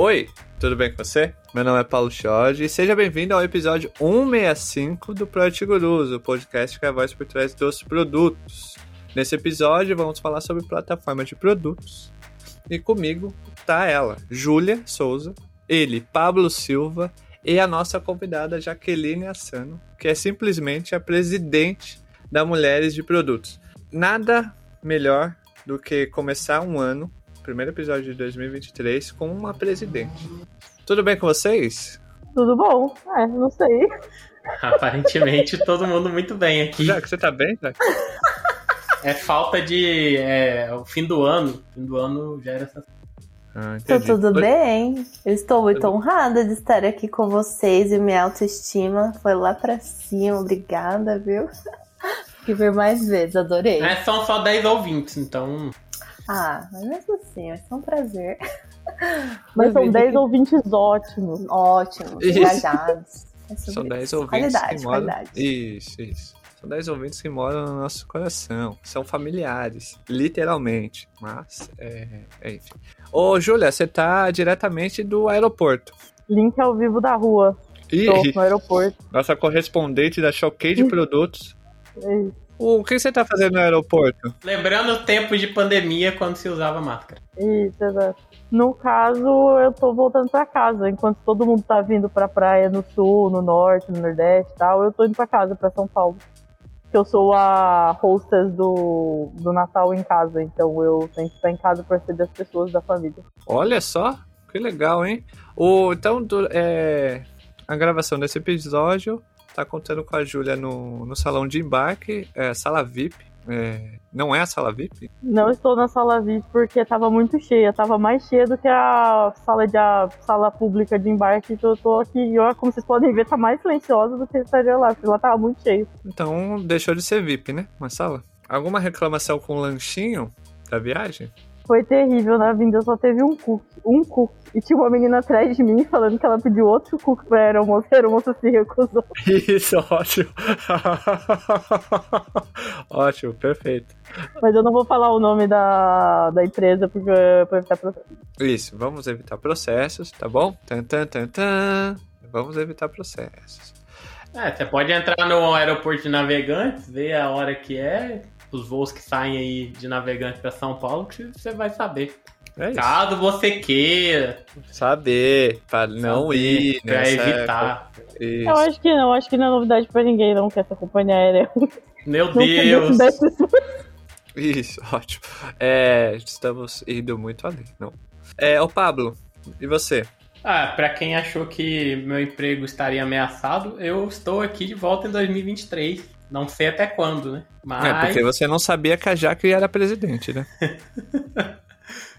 Oi, tudo bem com você? Meu nome é Paulo Jorge e seja bem-vindo ao episódio 165 do Project Gurus, o podcast que é a voz por trás dos produtos. Nesse episódio vamos falar sobre plataforma de produtos e comigo tá ela, Júlia Souza, ele, Pablo Silva e a nossa convidada Jaqueline Assano, que é simplesmente a presidente da Mulheres de Produtos. Nada melhor do que começar um ano, primeiro episódio de 2023, com uma presidente. Tudo bem com vocês? Tudo bom? É, não sei. Aparentemente todo mundo muito bem aqui. Já que você tá bem, Jack? É falta de. É, o fim do ano. O fim do ano já era essa. Ah, Tá entendi. tudo Oi- bem? Eu estou muito Tudo. honrada de estar aqui com vocês e minha autoestima foi lá pra cima. Obrigada, viu? Que ver mais vezes, adorei. É, são só 10 ouvintes, então. Ah, mas mesmo assim, vai ser um prazer. Mas são são 10 10 ouvintes ótimos. ótimos, Isso. engajados. É São 10 isso. ouvintes Qualidade, que moram. qualidade. Isso, isso. São 10 ouvintes que moram no nosso coração. São familiares, literalmente. Mas, é, é enfim. Ô, Júlia, você tá diretamente do aeroporto. Link ao vivo da rua. Ih, Tô no aeroporto. nossa correspondente da Choquei de Produtos. É isso. O que você tá fazendo no aeroporto? Lembrando o tempo de pandemia quando se usava máscara. Isso, exato. No caso, eu tô voltando pra casa. Enquanto todo mundo tá vindo pra praia no sul, no norte, no nordeste e tal, eu tô indo pra casa, pra São Paulo. Que eu sou a hostess do, do Natal em casa, então eu tenho que estar em casa pra receber as pessoas da família. Olha só, que legal, hein? O, então, do- é, a gravação desse episódio tá contando com a Júlia no, no salão de embarque, é, sala VIP. é, não é a sala VIP? Não estou na sala VIP porque tava muito cheia, tava mais cheia do que a sala de a sala pública de embarque, então eu tô aqui, e ó, como vocês podem ver, tá mais silenciosa do que estaria lá, porque lá tava muito cheio. Então deixou de ser VIP, né? Uma sala. Alguma reclamação com o lanchinho da viagem? Foi terrível, na vinda só teve um cookie, um cookie. E tinha uma menina atrás de mim falando que ela pediu outro cookie pra aeromoça, e a aeromoça se recusou. Isso, ótimo. ótimo, perfeito. Mas eu não vou falar o nome da, da empresa porque pra evitar processo. Isso, vamos evitar processos, tá bom? Tan, tan, tan, tan. Vamos evitar processos. É, você pode entrar no aeroporto de navegantes, ver a hora que é, os voos que saem aí de navegantes pra São Paulo, que você vai saber. É isso. Caso você queira. Saber, pra não saber, ir, Pra né? evitar. Isso. Eu acho que não, acho que não é novidade pra ninguém não que essa companhia aérea Meu não podia Deus. Isso, ótimo. É, estamos indo muito além, não. É, ô Pablo, e você? Ah, pra quem achou que meu emprego estaria ameaçado, eu estou aqui de volta em 2023. Não sei até quando, né? Mas É, porque você não sabia que a Jaque era presidente, né?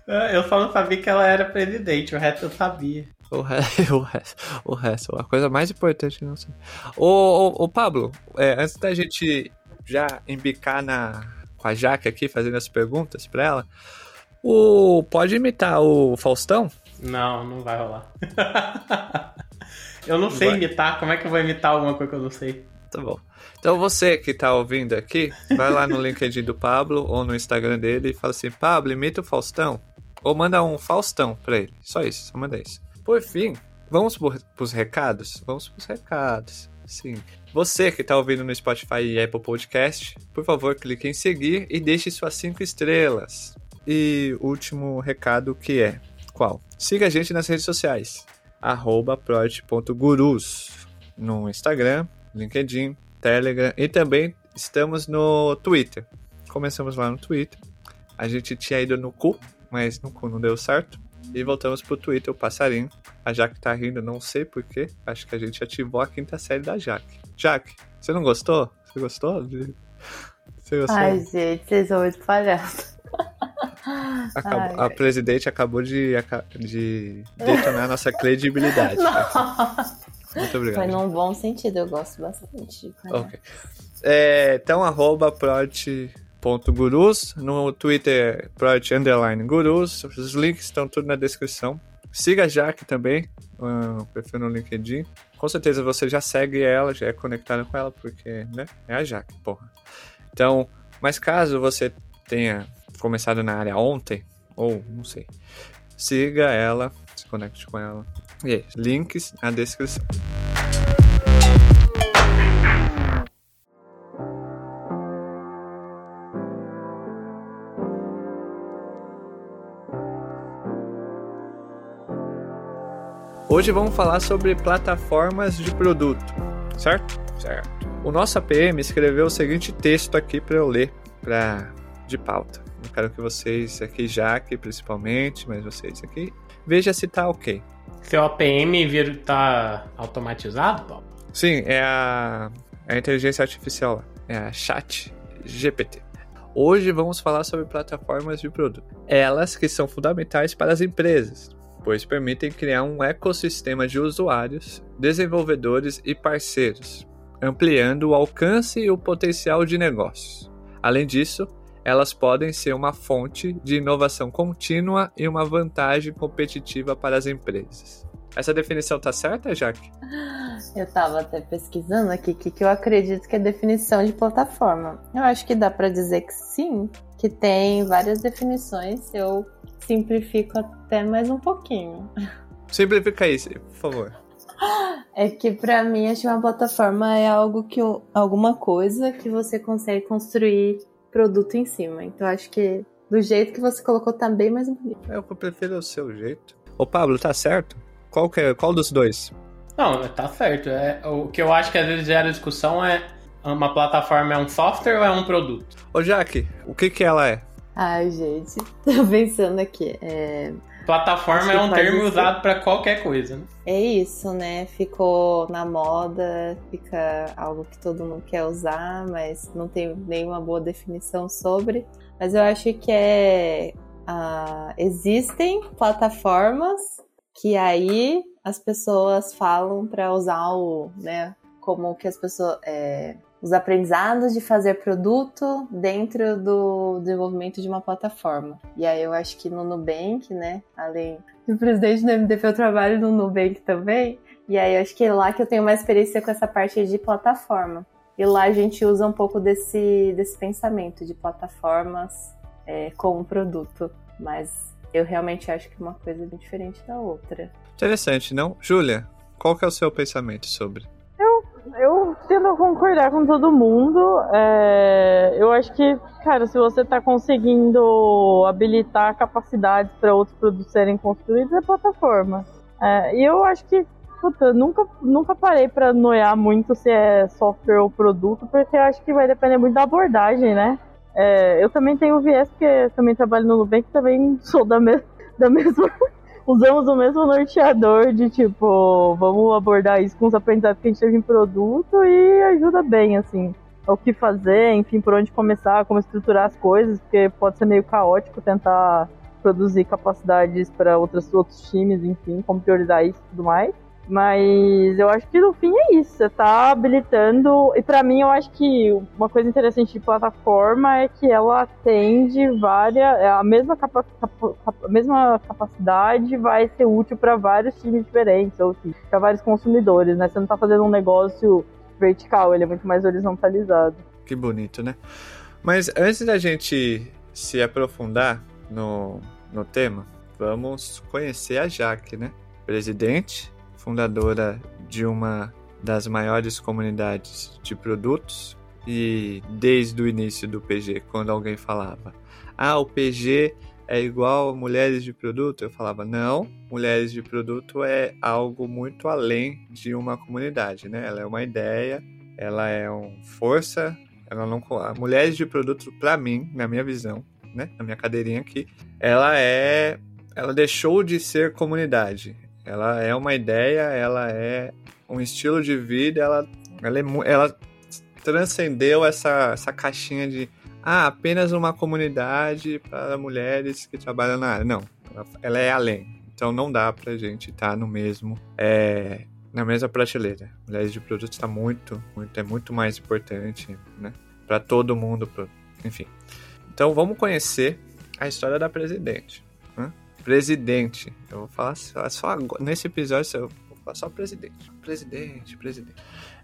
Ah, eu só não sabia que ela era presidente, o resto eu sabia. O, re... o, resto, o resto, a coisa mais importante não sei. Ô, ô, ô Pablo, é, antes da gente já embicar na, com a Jaque aqui, fazendo as perguntas pra ela, o, pode imitar o Faustão? Não, não vai rolar. eu não sei Vai. imitar, como é que eu vou imitar alguma coisa que eu não sei? Tá bom. Então você que tá ouvindo aqui, vai lá no LinkedIn do Pablo ou no Instagram dele e fala assim, Pablo, imita o Faustão. Ou manda um Faustão pra ele. Só isso, só manda isso. Por fim, vamos por, pros recados? Vamos pros recados. Sim. Você que tá ouvindo no Spotify e Apple Podcast, por favor, clique em seguir e deixe suas cinco estrelas. E último recado que é, qual? Siga a gente nas redes sociais. Arroba no Instagram, LinkedIn, Telegram e também estamos no Twitter. Começamos lá no Twitter. A gente tinha ido no cu, mas no cu não deu certo. E voltamos pro Twitter, o passarinho. A Jaque tá rindo, não sei porquê. Acho que a gente ativou a quinta série da Jaque. Jaque, você não gostou? Você gostou? de- Você gostou? Ai, gente, vocês são muito palhaços. Acabou- a presidente acabou de, de detonar nossa credibilidade. tá? Muito obrigado. Foi num bom sentido, eu gosto bastante de. Ok. É, então, arroba prot.gurus, no Twitter prot underline gurus, os links estão tudo na descrição. Siga a Jaque também, ah, o perfil no LinkedIn. Com certeza você já segue ela, já é conectado com ela, porque, né, é a Jaque, porra. Então, mas caso você tenha começado na área ontem, ou não sei, siga ela, se conecte com ela. E aí, links na descrição. Hoje vamos falar sobre plataformas de produto, certo? Certo. O nosso APM escreveu o seguinte texto aqui para eu ler, para de pauta. Eu quero que vocês aqui, Jaque principalmente, mas vocês aqui, veja se tá ok. Seu APM vir tá automatizado, Paulo? Sim, é a, é a inteligência artificial, é a Chat GPT. Hoje vamos falar sobre plataformas de produto. Elas que são fundamentais para as empresas, pois permitem criar um ecossistema de usuários, desenvolvedores e parceiros, ampliando o alcance e o potencial de negócios. Além disso, elas podem ser uma fonte de inovação contínua e uma vantagem competitiva para as empresas. Essa definição tá certa, Jaque? Eu estava até pesquisando aqui o que, que eu acredito que é definição de plataforma. Eu acho que dá para dizer que sim, que tem várias definições. Eu simplifico até mais um pouquinho. Simplifica isso, por favor. É que para mim acho que uma plataforma é algo que alguma coisa que você consegue construir produto em cima. Então acho que do jeito que você colocou tá bem mais bonito. Eu prefiro o seu jeito. Ô Pablo, tá certo? Qual, que é, qual dos dois? Não, tá certo. É, o que eu acho que às vezes gera discussão é uma plataforma é um software ou é um produto? Ô Jaque, o que que ela é? Ai, gente, tô pensando aqui. É... Plataforma é um termo ser. usado para qualquer coisa, né? É isso, né? Ficou na moda, fica algo que todo mundo quer usar, mas não tem nenhuma boa definição sobre. Mas eu acho que é. Uh, existem plataformas que aí as pessoas falam para usar o, né, como que as pessoas é, os aprendizados de fazer produto dentro do desenvolvimento de uma plataforma. E aí eu acho que no Nubank, né, além do presidente do MDP, eu trabalho no Nubank também, e aí eu acho que é lá que eu tenho mais experiência com essa parte de plataforma. E lá a gente usa um pouco desse, desse pensamento de plataformas é, como produto, mas eu realmente acho que uma coisa é diferente da outra. Interessante, não? Júlia, qual que é o seu pensamento sobre? Eu tendo a concordar com todo mundo. É, eu acho que, cara, se você está conseguindo habilitar capacidades para outros produtos serem construídos, é plataforma. É, e eu acho que, puta, nunca, nunca parei para noiar muito se é software ou produto, porque eu acho que vai depender muito da abordagem, né? É, eu também tenho viés, porque também trabalho no Nubank, também sou da, me da mesma usamos o mesmo norteador de tipo, vamos abordar isso com os aprendizados que a gente teve em produto e ajuda bem, assim, o que fazer, enfim, por onde começar, como estruturar as coisas, porque pode ser meio caótico tentar produzir capacidades para outros, outros times, enfim, como priorizar isso e tudo mais. Mas eu acho que no fim é isso. Você tá habilitando. E para mim eu acho que uma coisa interessante de plataforma é que ela atende várias. É a mesma, capa, a mesma capacidade vai ser útil para vários times diferentes, ou para vários consumidores, né? Você não tá fazendo um negócio vertical, ele é muito mais horizontalizado. Que bonito, né? Mas antes da gente se aprofundar no, no tema, vamos conhecer a Jaque, né? Presidente fundadora de uma das maiores comunidades de produtos e desde o início do PG, quando alguém falava: "Ah, o PG é igual a mulheres de produto", eu falava: "Não, mulheres de produto é algo muito além de uma comunidade, né? Ela é uma ideia, ela é uma força, ela não mulheres de produto para mim, na minha visão, né, na minha cadeirinha aqui, ela é ela deixou de ser comunidade. Ela é uma ideia, ela é um estilo de vida, ela, ela, é, ela transcendeu essa, essa caixinha de ah, apenas uma comunidade para mulheres que trabalham na área. Não, ela, ela é além. Então não dá pra gente estar tá no mesmo. É, na mesma prateleira. Mulheres de produto está muito, muito, é muito mais importante, né? Para todo mundo, pra, enfim. Então vamos conhecer a história da presidente. Presidente. Eu vou falar só, só agora, nesse episódio eu vou falar só presidente. Presidente, presidente.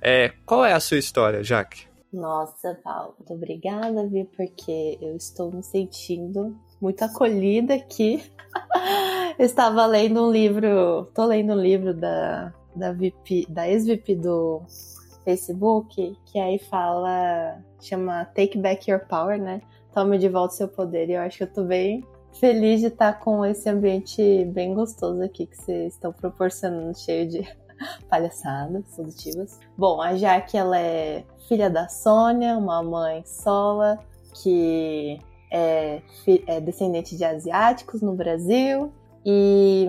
É, qual é a sua história, Jaque? Nossa, Paulo, muito obrigada, viu? Porque eu estou me sentindo muito acolhida aqui. Estava lendo um livro, tô lendo um livro da, da, VP, da ex-VP do Facebook, que aí fala, chama Take Back Your Power, né? Tome de volta o seu poder. E eu acho que eu tô bem feliz de estar com esse ambiente bem gostoso aqui que vocês estão proporcionando, cheio de palhaçadas positivas. Bom, a Jaque, ela é filha da Sônia, uma mãe sola, que é, é descendente de asiáticos no Brasil. E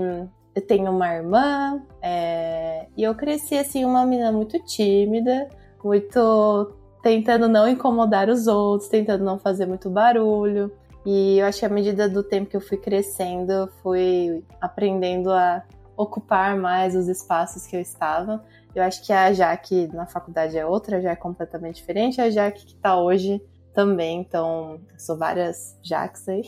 eu tenho uma irmã, é, e eu cresci assim, uma menina muito tímida, muito tentando não incomodar os outros, tentando não fazer muito barulho. E eu acho que à medida do tempo que eu fui crescendo, eu fui aprendendo a ocupar mais os espaços que eu estava. Eu acho que a Jaque na faculdade é outra, já é completamente diferente. A Jaque que está hoje também, então sou várias Jaques aí.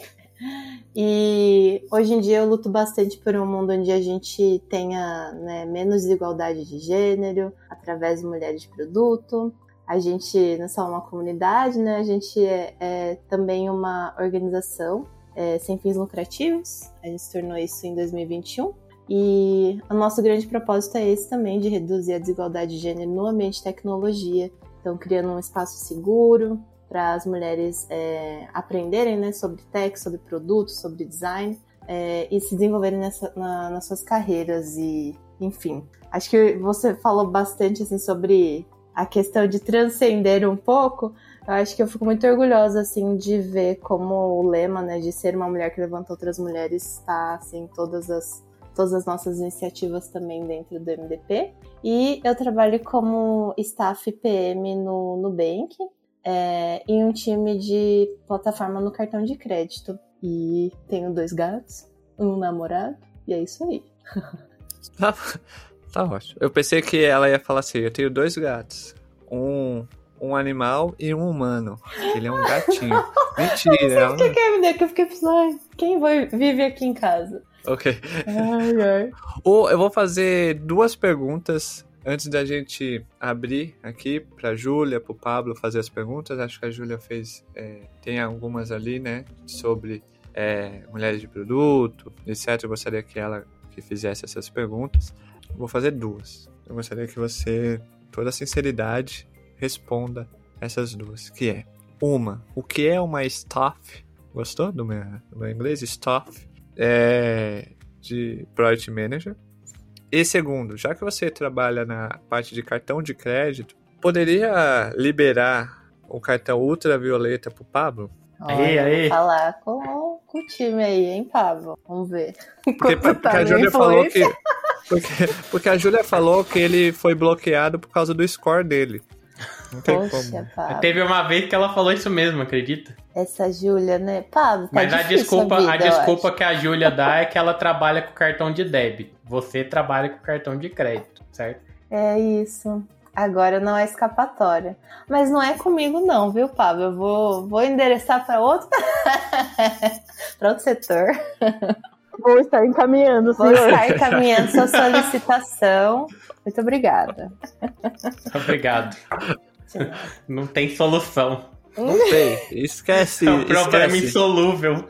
E hoje em dia eu luto bastante por um mundo onde a gente tenha né, menos desigualdade de gênero através de mulheres de produto, a gente não é só uma comunidade, né? A gente é, é também uma organização é, sem fins lucrativos. A gente se tornou isso em 2021. E o nosso grande propósito é esse também, de reduzir a desigualdade de gênero no ambiente de tecnologia. Então, criando um espaço seguro para as mulheres é, aprenderem né, sobre tech, sobre produtos, sobre design é, e se desenvolverem nessa, na, nas suas carreiras. E, enfim, acho que você falou bastante assim, sobre a questão de transcender um pouco, eu acho que eu fico muito orgulhosa, assim, de ver como o lema, né, de ser uma mulher que levanta outras mulheres está, assim, todas as, todas as nossas iniciativas também dentro do MDP. E eu trabalho como staff PM no Nubank, é, em um time de plataforma no cartão de crédito. E tenho dois gatos, um namorado, e é isso aí. Tá ótimo. Eu pensei que ela ia falar assim: eu tenho dois gatos. Um, um animal e um humano. Ele é um gatinho. Mentira. Que quer me dar que eu fiquei pensando, quem vai, vive aqui em casa? Ok. Ai, ai. Ou eu vou fazer duas perguntas antes da gente abrir aqui para Júlia, para o Pablo fazer as perguntas. Acho que a Júlia fez, é, tem algumas ali, né, sobre é, mulheres de produto, etc. Eu gostaria que ela que fizesse essas perguntas. Vou fazer duas. Eu gostaria que você, toda sinceridade, responda essas duas, que é uma, o que é uma staff? Gostou do meu, do meu inglês? Staff é de Project Manager. E segundo, já que você trabalha na parte de cartão de crédito, poderia liberar o cartão ultravioleta pro Pablo? Aí, aí. falar com, com o time aí, hein, Pablo? Vamos ver. Porque, porque tá a Júlia falou que porque, porque a Júlia falou que ele foi bloqueado por causa do score dele. Não tem Poxa, como. Pablo. Teve uma vez que ela falou isso mesmo, acredita? Essa Júlia, né? Pablo, tá Mas a desculpa, a, vida, a desculpa que a Júlia dá é que ela trabalha com cartão de débito. Você trabalha com cartão de crédito, certo? É isso. Agora não é escapatória. Mas não é comigo não, viu, Pablo? Eu vou, vou endereçar para outro para outro setor. Vou estar encaminhando, senhor. Vou estar encaminhando sua solicitação. Muito obrigada. Obrigado. Não tem solução. Não tem. Esquece. É um problema esquece. insolúvel.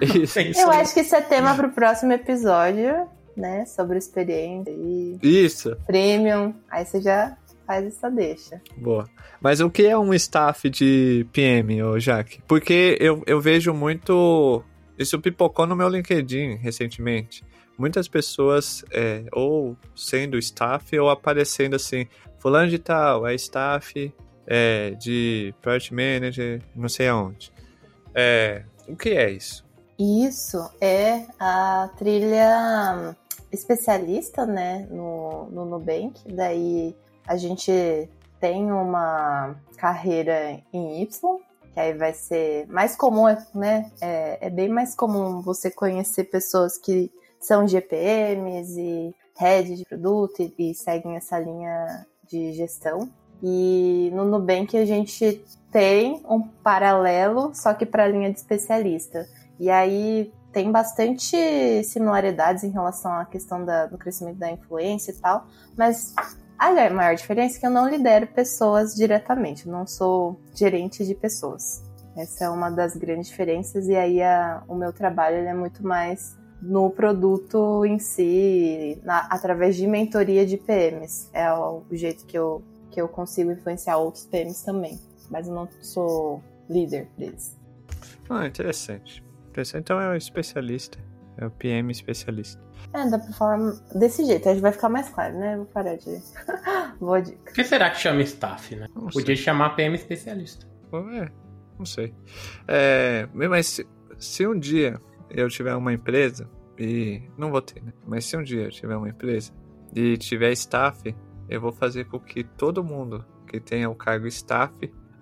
Isso, Eu acho que isso é tema para o próximo episódio, né? Sobre experiência e. Isso. Premium. Aí você já faz essa deixa. Boa. Mas o que é um staff de PM, ô Jaque? Porque eu, eu vejo muito isso pipocou no meu LinkedIn recentemente. Muitas pessoas, é, ou sendo staff, ou aparecendo assim, fulano de tal, é staff é, de Project Manager, não sei aonde. É, o que é isso? Isso é a trilha especialista, né, no, no Nubank. Daí a gente tem uma carreira em Y, que aí vai ser mais comum, né? É, é bem mais comum você conhecer pessoas que são GPMs e head de produto e, e seguem essa linha de gestão. E no Nubank a gente tem um paralelo, só que para a linha de especialista. E aí tem bastante similaridades em relação à questão da, do crescimento da influência e tal, mas a maior diferença é que eu não lidero pessoas diretamente, eu não sou gerente de pessoas. Essa é uma das grandes diferenças, e aí a, o meu trabalho é muito mais no produto em si, na, através de mentoria de PMs. É o, o jeito que eu, que eu consigo influenciar outros PMs também. Mas eu não sou líder deles. Ah, interessante. Então é o especialista. É o PM especialista. É, dá pra falar desse jeito, aí vai ficar mais claro, né? Vou parar de. Boa dica. Por que será que chama staff, né? Não Podia sei. chamar PM especialista. É, não sei. É, mas se, se um dia eu tiver uma empresa, e não vou ter, né? Mas se um dia eu tiver uma empresa e tiver staff, eu vou fazer com que todo mundo que tenha o cargo staff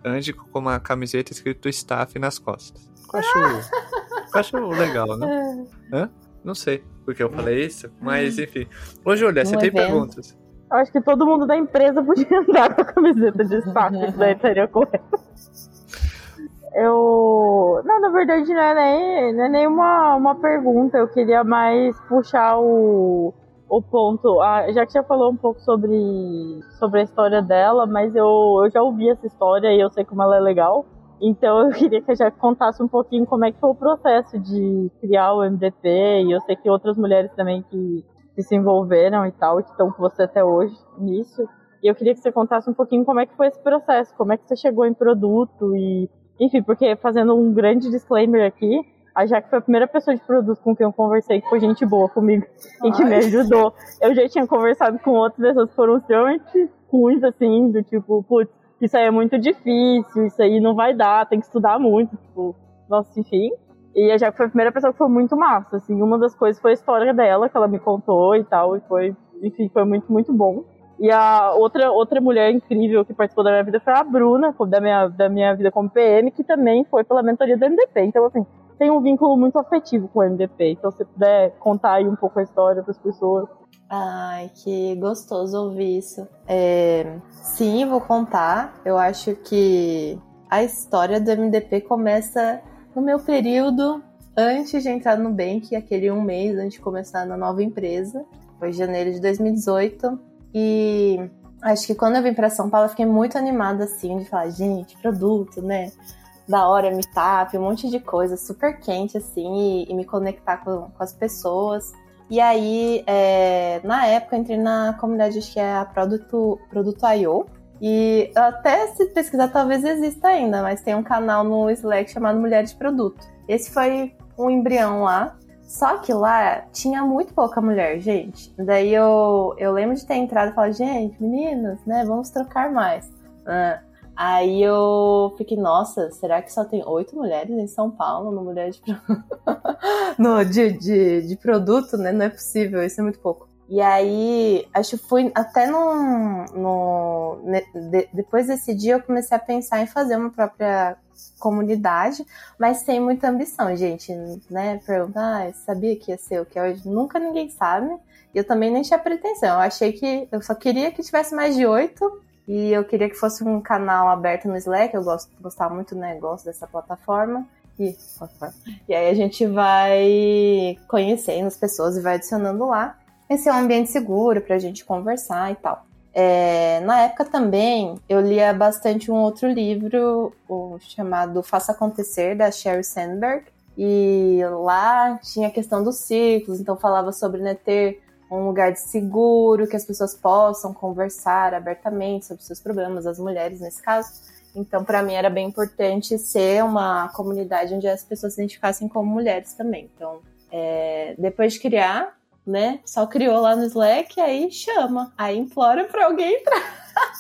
ande com uma camiseta escrito staff nas costas. Eu acho, eu acho legal, né? Hã? Não sei porque eu falei isso, mas enfim. Ô, Júlia, você Um tem evento. perguntas? Eu acho que todo mundo da empresa podia andar com a camiseta de staff, isso daí seria correto. Eu. Não, na verdade não é nem, não é nem uma, uma pergunta, eu queria mais puxar o, o ponto. Ah, já que você falou um pouco sobre, sobre a história dela, mas eu, eu já ouvi essa história e eu sei como ela é legal. Então eu queria que a já contasse um pouquinho como é que foi o processo de criar o MDP, e eu sei que outras mulheres também que, que se envolveram e tal, e que estão com você até hoje nisso. E eu queria que você contasse um pouquinho como é que foi esse processo, como é que você chegou em produto e, enfim, porque fazendo um grande disclaimer aqui, a Jaque foi a primeira pessoa de produto com quem eu conversei que foi gente boa comigo e que me ajudou. Eu já tinha conversado com outras pessoas que foram extremamente ruins, assim, do tipo, putz, isso aí é muito difícil, isso aí não vai dar, tem que estudar muito, tipo, nossa, enfim. E a Jaque foi a primeira pessoa que foi muito massa, assim, uma das coisas foi a história dela, que ela me contou e tal, e foi, enfim, foi muito, muito bom. E a outra, outra mulher incrível que participou da minha vida foi a Bruna, da minha, da minha vida como PM, que também foi pela mentoria do MDP. Então, assim, tem um vínculo muito afetivo com o MDP. Então, se puder contar aí um pouco a história para as pessoas. Ai, que gostoso ouvir isso. É, sim, vou contar. Eu acho que a história do MDP começa no meu período antes de entrar no Bank, aquele um mês antes de começar na nova empresa. Foi janeiro de 2018. E acho que quando eu vim para São Paulo, eu fiquei muito animada, assim, de falar, gente, produto, né? Da hora, meetup, um monte de coisa super quente, assim, e, e me conectar com, com as pessoas. E aí, é, na época, eu entrei na comunidade, acho que é a Produto, Produto I.O. E até se pesquisar, talvez exista ainda, mas tem um canal no Slack chamado Mulheres de Produto. Esse foi um embrião lá. Só que lá tinha muito pouca mulher, gente. Daí eu, eu lembro de ter entrado e falar, gente, meninas, né, vamos trocar mais. Ah, aí eu fiquei, nossa, será que só tem oito mulheres em São Paulo no Mulher de, no, de, de, de produto, né? Não é possível, isso é muito pouco. E aí, acho que fui até no. no de- depois desse dia, eu comecei a pensar em fazer uma própria comunidade, mas sem muita ambição, gente, né? Perguntar, ah, sabia que ia ser o que é hoje? Nunca ninguém sabe. E eu também nem tinha pretensão. Eu achei que. Eu só queria que tivesse mais de oito. E eu queria que fosse um canal aberto no Slack. Eu gosto, gostava muito do negócio dessa plataforma. E, e aí a gente vai conhecendo as pessoas e vai adicionando lá. Esse é um ambiente seguro pra gente conversar e tal. É, na época também eu lia bastante um outro livro o chamado Faça Acontecer, da Sheryl Sandberg. E lá tinha a questão dos ciclos, então falava sobre né, ter um lugar de seguro, que as pessoas possam conversar abertamente sobre seus problemas, as mulheres nesse caso. Então, para mim era bem importante ser uma comunidade onde as pessoas se identificassem como mulheres também. Então, é, depois de criar, né, só criou lá no Slack, aí chama, aí implora para alguém entrar.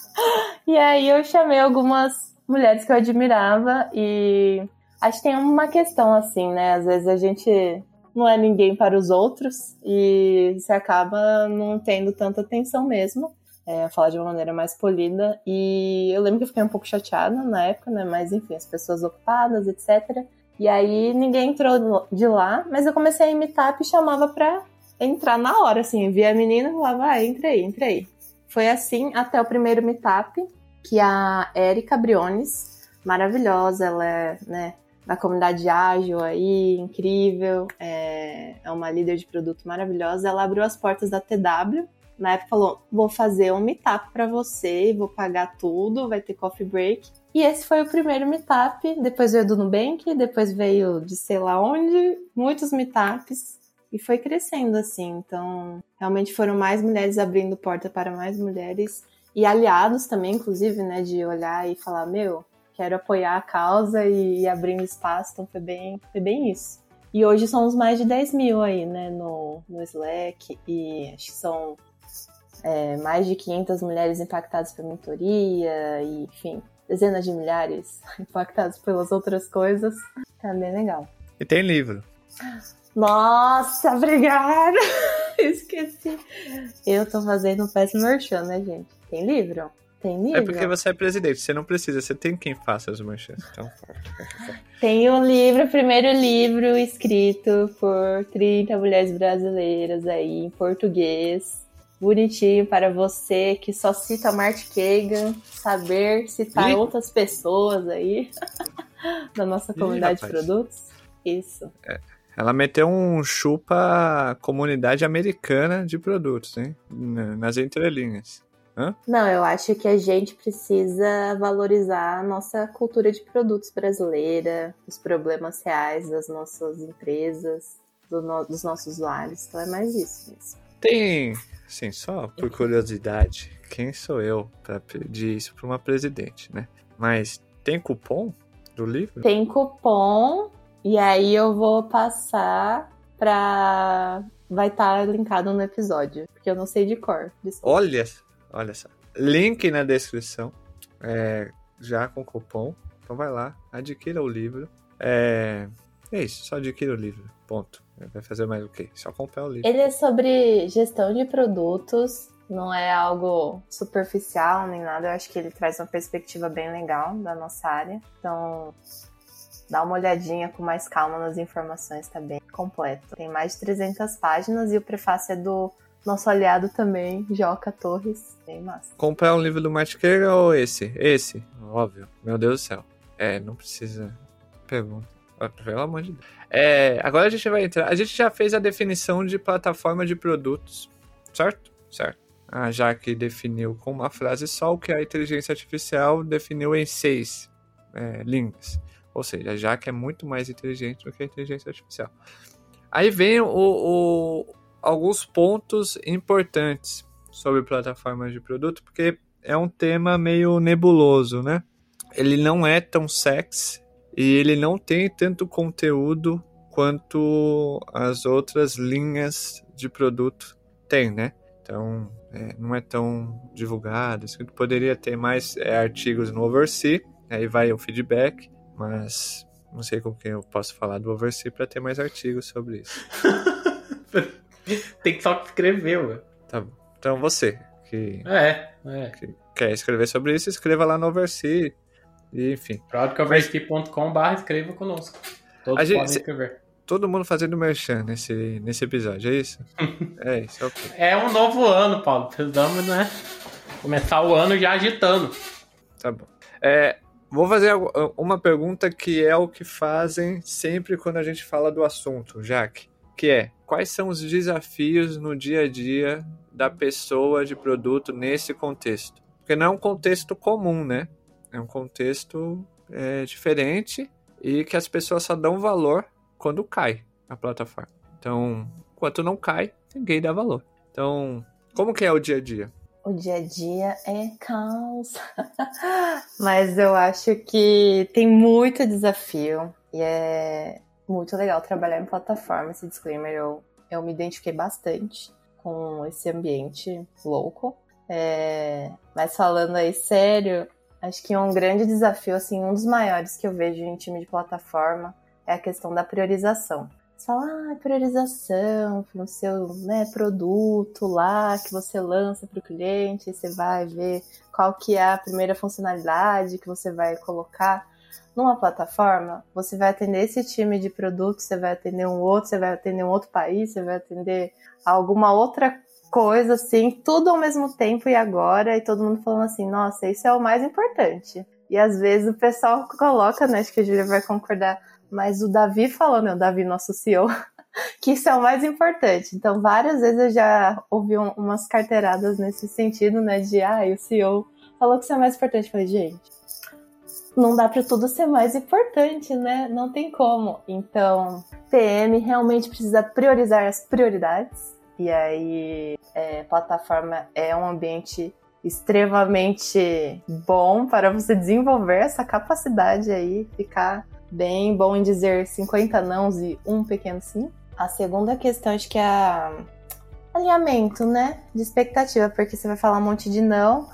e aí eu chamei algumas mulheres que eu admirava e acho que tem uma questão assim, né? Às vezes a gente não é ninguém para os outros e você acaba não tendo tanta atenção mesmo. É, falar de uma maneira mais polida. E eu lembro que eu fiquei um pouco chateada na época, né? Mas enfim, as pessoas ocupadas, etc. E aí ninguém entrou de lá, mas eu comecei a imitar e chamava pra entrar na hora, assim. Via a menina e falava, vai, entra aí, entra aí. Foi assim até o primeiro meetup, que a Erika Briones, maravilhosa, ela é, né, da comunidade ágil aí, incrível, é, é uma líder de produto maravilhosa. Ela abriu as portas da TW. Na época falou: vou fazer um meetup para você, vou pagar tudo, vai ter coffee break. E esse foi o primeiro meetup. Depois veio do Nubank, depois veio de sei lá onde, muitos meetups. E foi crescendo assim. Então, realmente foram mais mulheres abrindo porta para mais mulheres. E aliados também, inclusive, né? De olhar e falar: meu, quero apoiar a causa e, e abrindo espaço. Então, foi bem, foi bem isso. E hoje somos mais de 10 mil aí, né, no, no Slack, e acho que são é, mais de 500 mulheres impactadas pela mentoria, e, enfim, dezenas de milhares impactadas pelas outras coisas. Tá bem legal. E tem livro. Nossa, obrigada! Esqueci. Eu tô fazendo um péssimo merchan, né, gente? Tem livro? Tem? É porque você é presidente, você não precisa, você tem quem faça as manchas. Então... tem um livro, primeiro livro escrito por 30 mulheres brasileiras aí, em português. Bonitinho para você que só cita Mart Kagan, saber citar outras pessoas aí da nossa comunidade Ih, de produtos. Isso. É. Ela meteu um chupa comunidade americana de produtos, hein? Nas entrelinhas. Hã? Não, eu acho que a gente precisa valorizar a nossa cultura de produtos brasileira, os problemas reais das nossas empresas, do no, dos nossos usuários. Então é mais isso mesmo. Tem, assim, só por curiosidade, quem sou eu para pedir isso para uma presidente, né? Mas tem cupom do livro? Tem cupom, e aí eu vou passar para vai estar tá linkado no episódio, porque eu não sei de cor. Olha, Olha só. Link na descrição. É, já com cupom. Então vai lá, adquira o livro. É, é isso, só adquira o livro. Ponto. Vai fazer mais o quê? Só comprar o livro. Ele é sobre gestão de produtos. Não é algo superficial nem nada. Eu acho que ele traz uma perspectiva bem legal da nossa área. Então, dá uma olhadinha com mais calma nas informações, tá bem completo. Tem mais de 300 páginas e o prefácio é do nosso aliado também, Joca Torres. Bem massa. Comprar um livro do Matiqueira ou esse? Esse, óbvio. Meu Deus do céu. É, não precisa. Pergunta. Ah, pelo amor de Deus. É, agora a gente vai entrar. A gente já fez a definição de plataforma de produtos, certo? Certo. A Jaque definiu com uma frase só o que a inteligência artificial definiu em seis é, línguas. Ou seja, a Jaque é muito mais inteligente do que a inteligência artificial. Aí vem o, o, alguns pontos importantes sobre plataformas de produto, porque é um tema meio nebuloso, né? Ele não é tão sexy e ele não tem tanto conteúdo quanto as outras linhas de produto têm, né? Então, é, não é tão divulgado. Assim, poderia ter mais é, artigos no Oversea, aí vai o feedback, mas não sei com quem eu posso falar do Oversea para ter mais artigos sobre isso. Tem que só escrever, ué. Tá bom. Então você, que, é, é. que quer escrever sobre isso, escreva lá no Oversea. E, enfim. Producoversea.com.br escreva conosco. Todos a podem gente, escrever. Todo mundo fazendo merchan nesse, nesse episódio, é isso? é isso, é. É um novo ano, Paulo. Precisamos, né? Começar o ano já agitando. Tá bom. É, vou fazer uma pergunta que é o que fazem sempre quando a gente fala do assunto, Jaque que é quais são os desafios no dia a dia da pessoa de produto nesse contexto? Porque não é um contexto comum, né? É um contexto é, diferente e que as pessoas só dão valor quando cai a plataforma. Então, enquanto não cai, ninguém dá valor. Então, como que é o dia a dia? O dia a dia é caos. Mas eu acho que tem muito desafio. E é, muito legal trabalhar em plataforma. Esse disclaimer eu, eu me identifiquei bastante com esse ambiente louco. É, mas falando aí sério, acho que um grande desafio, assim, um dos maiores que eu vejo em time de plataforma é a questão da priorização. Você fala, ah, priorização no seu né, produto lá que você lança para o cliente, você vai ver qual que é a primeira funcionalidade que você vai colocar numa plataforma, você vai atender esse time de produtos, você vai atender um outro, você vai atender um outro país, você vai atender alguma outra coisa, assim, tudo ao mesmo tempo e agora, e todo mundo falando assim, nossa, isso é o mais importante. E às vezes o pessoal coloca, né, acho que a Julia vai concordar, mas o Davi falou, né, o Davi, nosso CEO, que isso é o mais importante. Então, várias vezes eu já ouvi um, umas carteiradas nesse sentido, né, de, ah, o CEO falou que isso é o mais importante. Eu falei, gente, não dá para tudo ser mais importante, né? Não tem como. Então, PM realmente precisa priorizar as prioridades. E aí, é, plataforma é um ambiente extremamente bom para você desenvolver essa capacidade aí, ficar bem bom em dizer 50 nãos e um pequeno sim. A segunda questão, acho que é a alinhamento, né? De expectativa, porque você vai falar um monte de não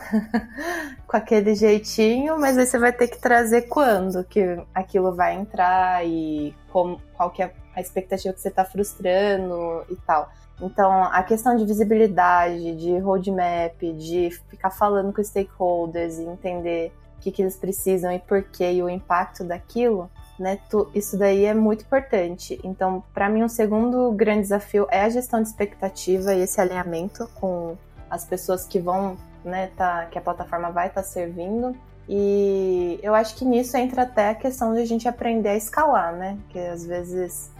com aquele jeitinho, mas aí você vai ter que trazer quando que aquilo vai entrar e como, qual que é a expectativa que você está frustrando e tal. Então, a questão de visibilidade, de roadmap, de ficar falando com stakeholders e entender o que, que eles precisam e por quê e o impacto daquilo, né? Tu, isso daí é muito importante. Então, para mim, um segundo grande desafio é a gestão de expectativa e esse alinhamento com as pessoas que vão, né, tá, que a plataforma vai estar tá servindo. E eu acho que nisso entra até a questão de a gente aprender a escalar, né? Que às vezes.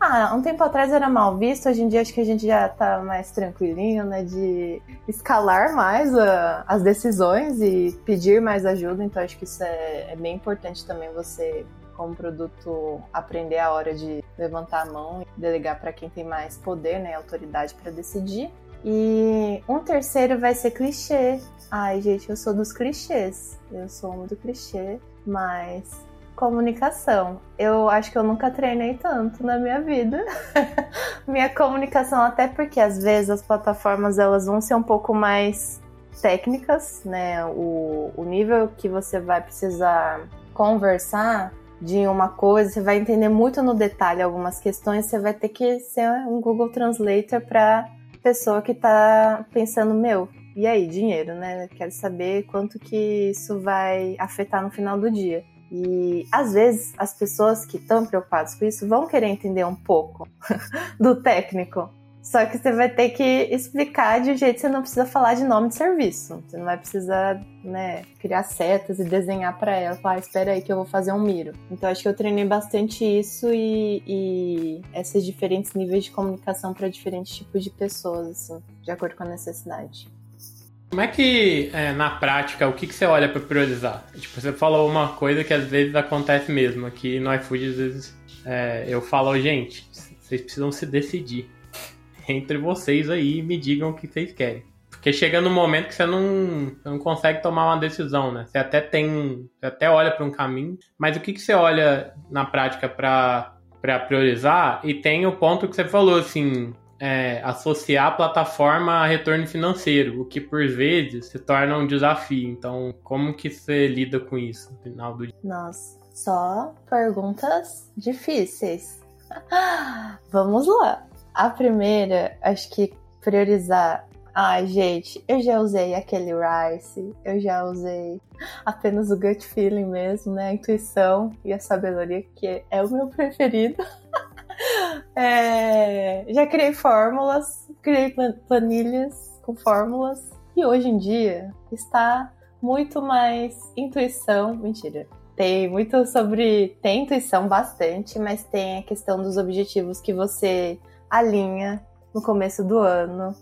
Ah, um tempo atrás era mal visto, hoje em dia acho que a gente já tá mais tranquilinho, né? De escalar mais a, as decisões e pedir mais ajuda. Então acho que isso é, é bem importante também você como produto aprender a hora de levantar a mão e delegar para quem tem mais poder, né, autoridade para decidir. E um terceiro vai ser clichê. Ai, gente, eu sou dos clichês. Eu sou do clichê, mas comunicação. Eu acho que eu nunca treinei tanto na minha vida. minha comunicação, até porque às vezes as plataformas elas vão ser um pouco mais técnicas, né? O, o nível que você vai precisar conversar de uma coisa, você vai entender muito no detalhe algumas questões, você vai ter que ser um Google Translator para pessoa que está pensando, meu, e aí, dinheiro, né? Quero saber quanto que isso vai afetar no final do dia. E às vezes as pessoas que estão preocupadas com isso vão querer entender um pouco do técnico, só que você vai ter que explicar de um jeito que você não precisa falar de nome de serviço. Você não vai precisar, né, criar setas e desenhar para ela. Falar, ah, espera aí que eu vou fazer um miro. Então acho que eu treinei bastante isso e, e esses diferentes níveis de comunicação para diferentes tipos de pessoas, assim, de acordo com a necessidade. Como é que, é, na prática, o que, que você olha para priorizar? Tipo, você falou uma coisa que às vezes acontece mesmo. Aqui no iFood, às vezes, é, eu falo, gente, vocês precisam se decidir entre vocês aí me digam o que vocês querem. Porque chega no momento que você não, você não consegue tomar uma decisão, né? Você até tem, você até olha para um caminho, mas o que, que você olha na prática para priorizar? E tem o ponto que você falou, assim, é, associar a plataforma a retorno financeiro, o que por vezes se torna um desafio. Então, como que você lida com isso no final do dia? Nossa, só perguntas difíceis. Vamos lá. A primeira, acho que priorizar. Ai, gente, eu já usei aquele Rice, eu já usei apenas o gut feeling mesmo, né? A intuição e a sabedoria, que é o meu preferido. é, já criei fórmulas, criei planilhas com fórmulas, e hoje em dia está muito mais intuição. Mentira. Tem muito sobre. Tem intuição bastante, mas tem a questão dos objetivos que você alinha no começo do ano,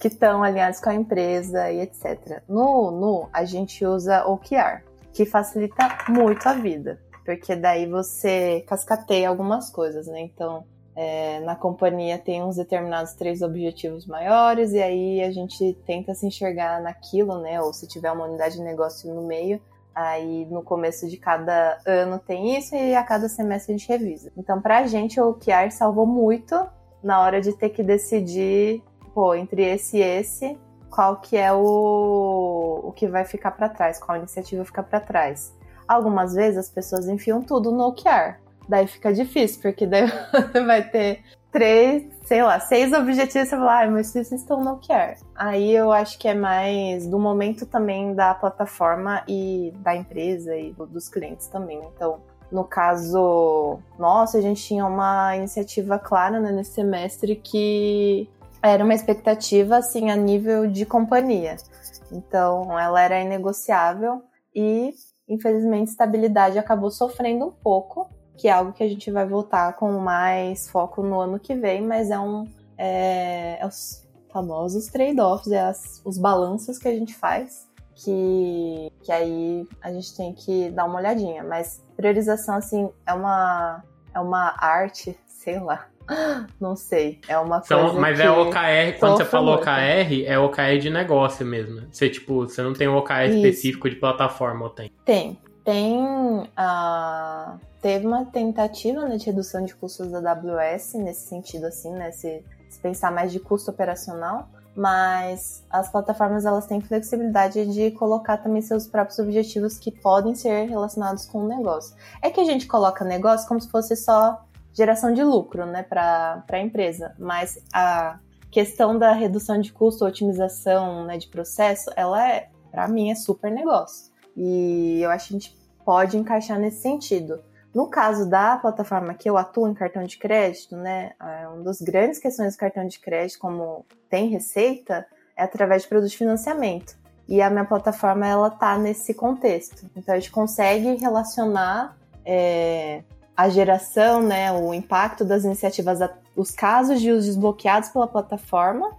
que estão alinhados com a empresa e etc. No, no a gente usa OKR, que facilita muito a vida, porque daí você cascateia algumas coisas, né? Então, é, na companhia tem uns determinados três objetivos maiores e aí a gente tenta se enxergar naquilo, né? Ou se tiver uma unidade de negócio no meio, aí no começo de cada ano tem isso e a cada semestre a gente revisa. Então, pra gente, o OKR salvou muito na hora de ter que decidir, pô, entre esse e esse, qual que é o, o que vai ficar para trás, qual iniciativa fica para trás. Algumas vezes as pessoas enfiam tudo no OKR. Daí fica difícil, porque daí vai ter três, sei lá, seis objetivos, você fala, ah, mas vocês estão no OKR. Aí eu acho que é mais do momento também da plataforma e da empresa e dos clientes também. Então, no caso, nossa, a gente tinha uma iniciativa clara né, nesse semestre que era uma expectativa assim a nível de companhia. Então, ela era inegociável e, infelizmente, estabilidade acabou sofrendo um pouco, que é algo que a gente vai voltar com mais foco no ano que vem, mas é um é, é os famosos trade-offs, é as, os balanços que a gente faz que, que aí a gente tem que dar uma olhadinha. Mas priorização, assim, é uma, é uma arte, sei lá. Não sei. É uma Então, coisa. mas que é OKR, quando você falou. OKR, é OKR de negócio mesmo. Você, tipo, você não tem um OKR Isso. específico de plataforma, ou tem? Tem. Tem. ah, teve uma tentativa né, de redução de custos da AWS nesse sentido, assim, né? Se, se pensar mais de custo operacional. Mas as plataformas elas têm flexibilidade de colocar também seus próprios objetivos que podem ser relacionados com o negócio. É que a gente coloca negócio como se fosse só geração de lucro, né, para a empresa. Mas a questão da redução de custo, otimização né, de processo, ela é, para mim, é super negócio. E eu acho que a gente pode encaixar nesse sentido. No caso da plataforma que eu atuo em cartão de crédito, né, é uma das grandes questões do cartão de crédito, como tem receita, é através de produtos de financiamento. E a minha plataforma, ela tá nesse contexto. Então, a gente consegue relacionar é, a geração, né, o impacto das iniciativas, os casos de uso desbloqueados pela plataforma,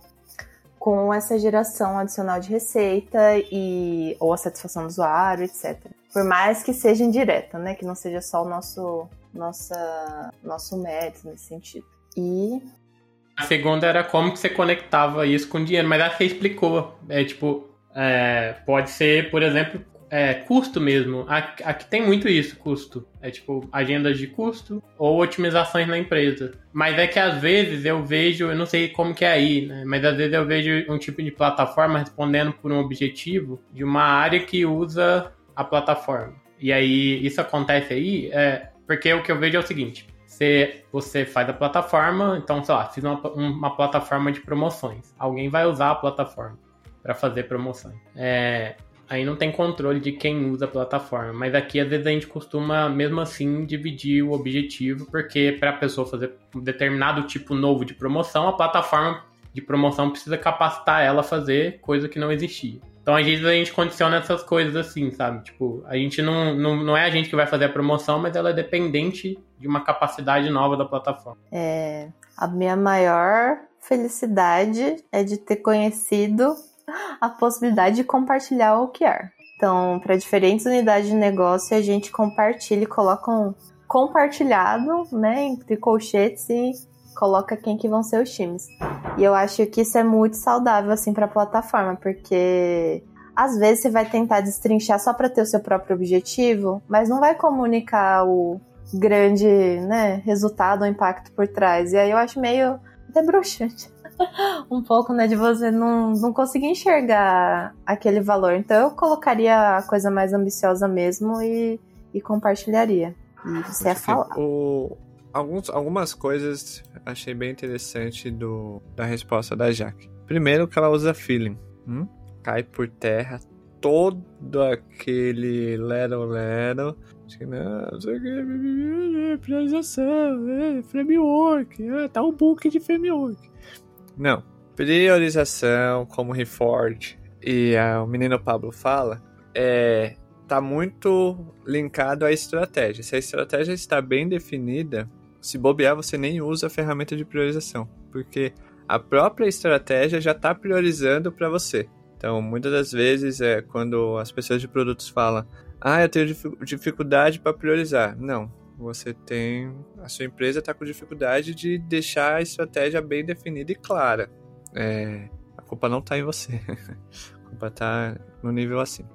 com essa geração adicional de receita e ou a satisfação do usuário, etc. Por mais que seja indireta, né, que não seja só o nosso nossa nosso mérito nesse sentido. E A segunda era como que você conectava isso com dinheiro, mas acho que você explicou. É tipo, é, pode ser, por exemplo, é, custo mesmo. Aqui, tem muito isso, custo. É tipo, agendas de custo ou otimizações na empresa. Mas é que às vezes eu vejo, eu não sei como que é aí, né? Mas às vezes eu vejo um tipo de plataforma respondendo por um objetivo de uma área que usa a plataforma. E aí, isso acontece aí, é, porque o que eu vejo é o seguinte. Você, você faz a plataforma, então, sei lá, fiz uma, uma plataforma de promoções. Alguém vai usar a plataforma para fazer promoções. É, aí não tem controle de quem usa a plataforma, mas aqui às vezes a gente costuma, mesmo assim, dividir o objetivo, porque para a pessoa fazer um determinado tipo novo de promoção, a plataforma de promoção precisa capacitar ela a fazer coisa que não existia. Então, às vezes, a gente condiciona essas coisas assim, sabe? Tipo, a gente não, não, não é a gente que vai fazer a promoção, mas ela é dependente de uma capacidade nova da plataforma. é, a minha maior felicidade é de ter conhecido a possibilidade de compartilhar o OKR. Então, para diferentes unidades de negócio, a gente compartilha e coloca um compartilhado, né, entre colchetes e coloca quem que vão ser os times. E eu acho que isso é muito saudável assim para a plataforma, porque às vezes você vai tentar destrinchar só para ter o seu próprio objetivo, mas não vai comunicar o grande, né, resultado ou impacto por trás. E aí eu acho meio até. um pouco, né, de você não, não conseguir enxergar aquele valor. Então eu colocaria a coisa mais ambiciosa mesmo e, e compartilharia. E você ia falar. O, alguns, algumas coisas achei bem interessante do, da resposta da Jaque. Primeiro que ela usa feeling. Hum? Cai por terra todo aquele lero-lero. Acho que não, não sei o que, priorização, é, framework, é, tá um book de framework. Não. Priorização, como o Reforge e o menino Pablo fala, é tá muito linkado à estratégia. Se a estratégia está bem definida, se bobear, você nem usa a ferramenta de priorização, porque a própria estratégia já está priorizando para você. Então, muitas das vezes é quando as pessoas de produtos falam: "Ah, eu tenho dific- dificuldade para priorizar". Não, você tem a sua empresa está com dificuldade de deixar a estratégia bem definida e clara. É, a culpa não está em você. a culpa está no nível acima.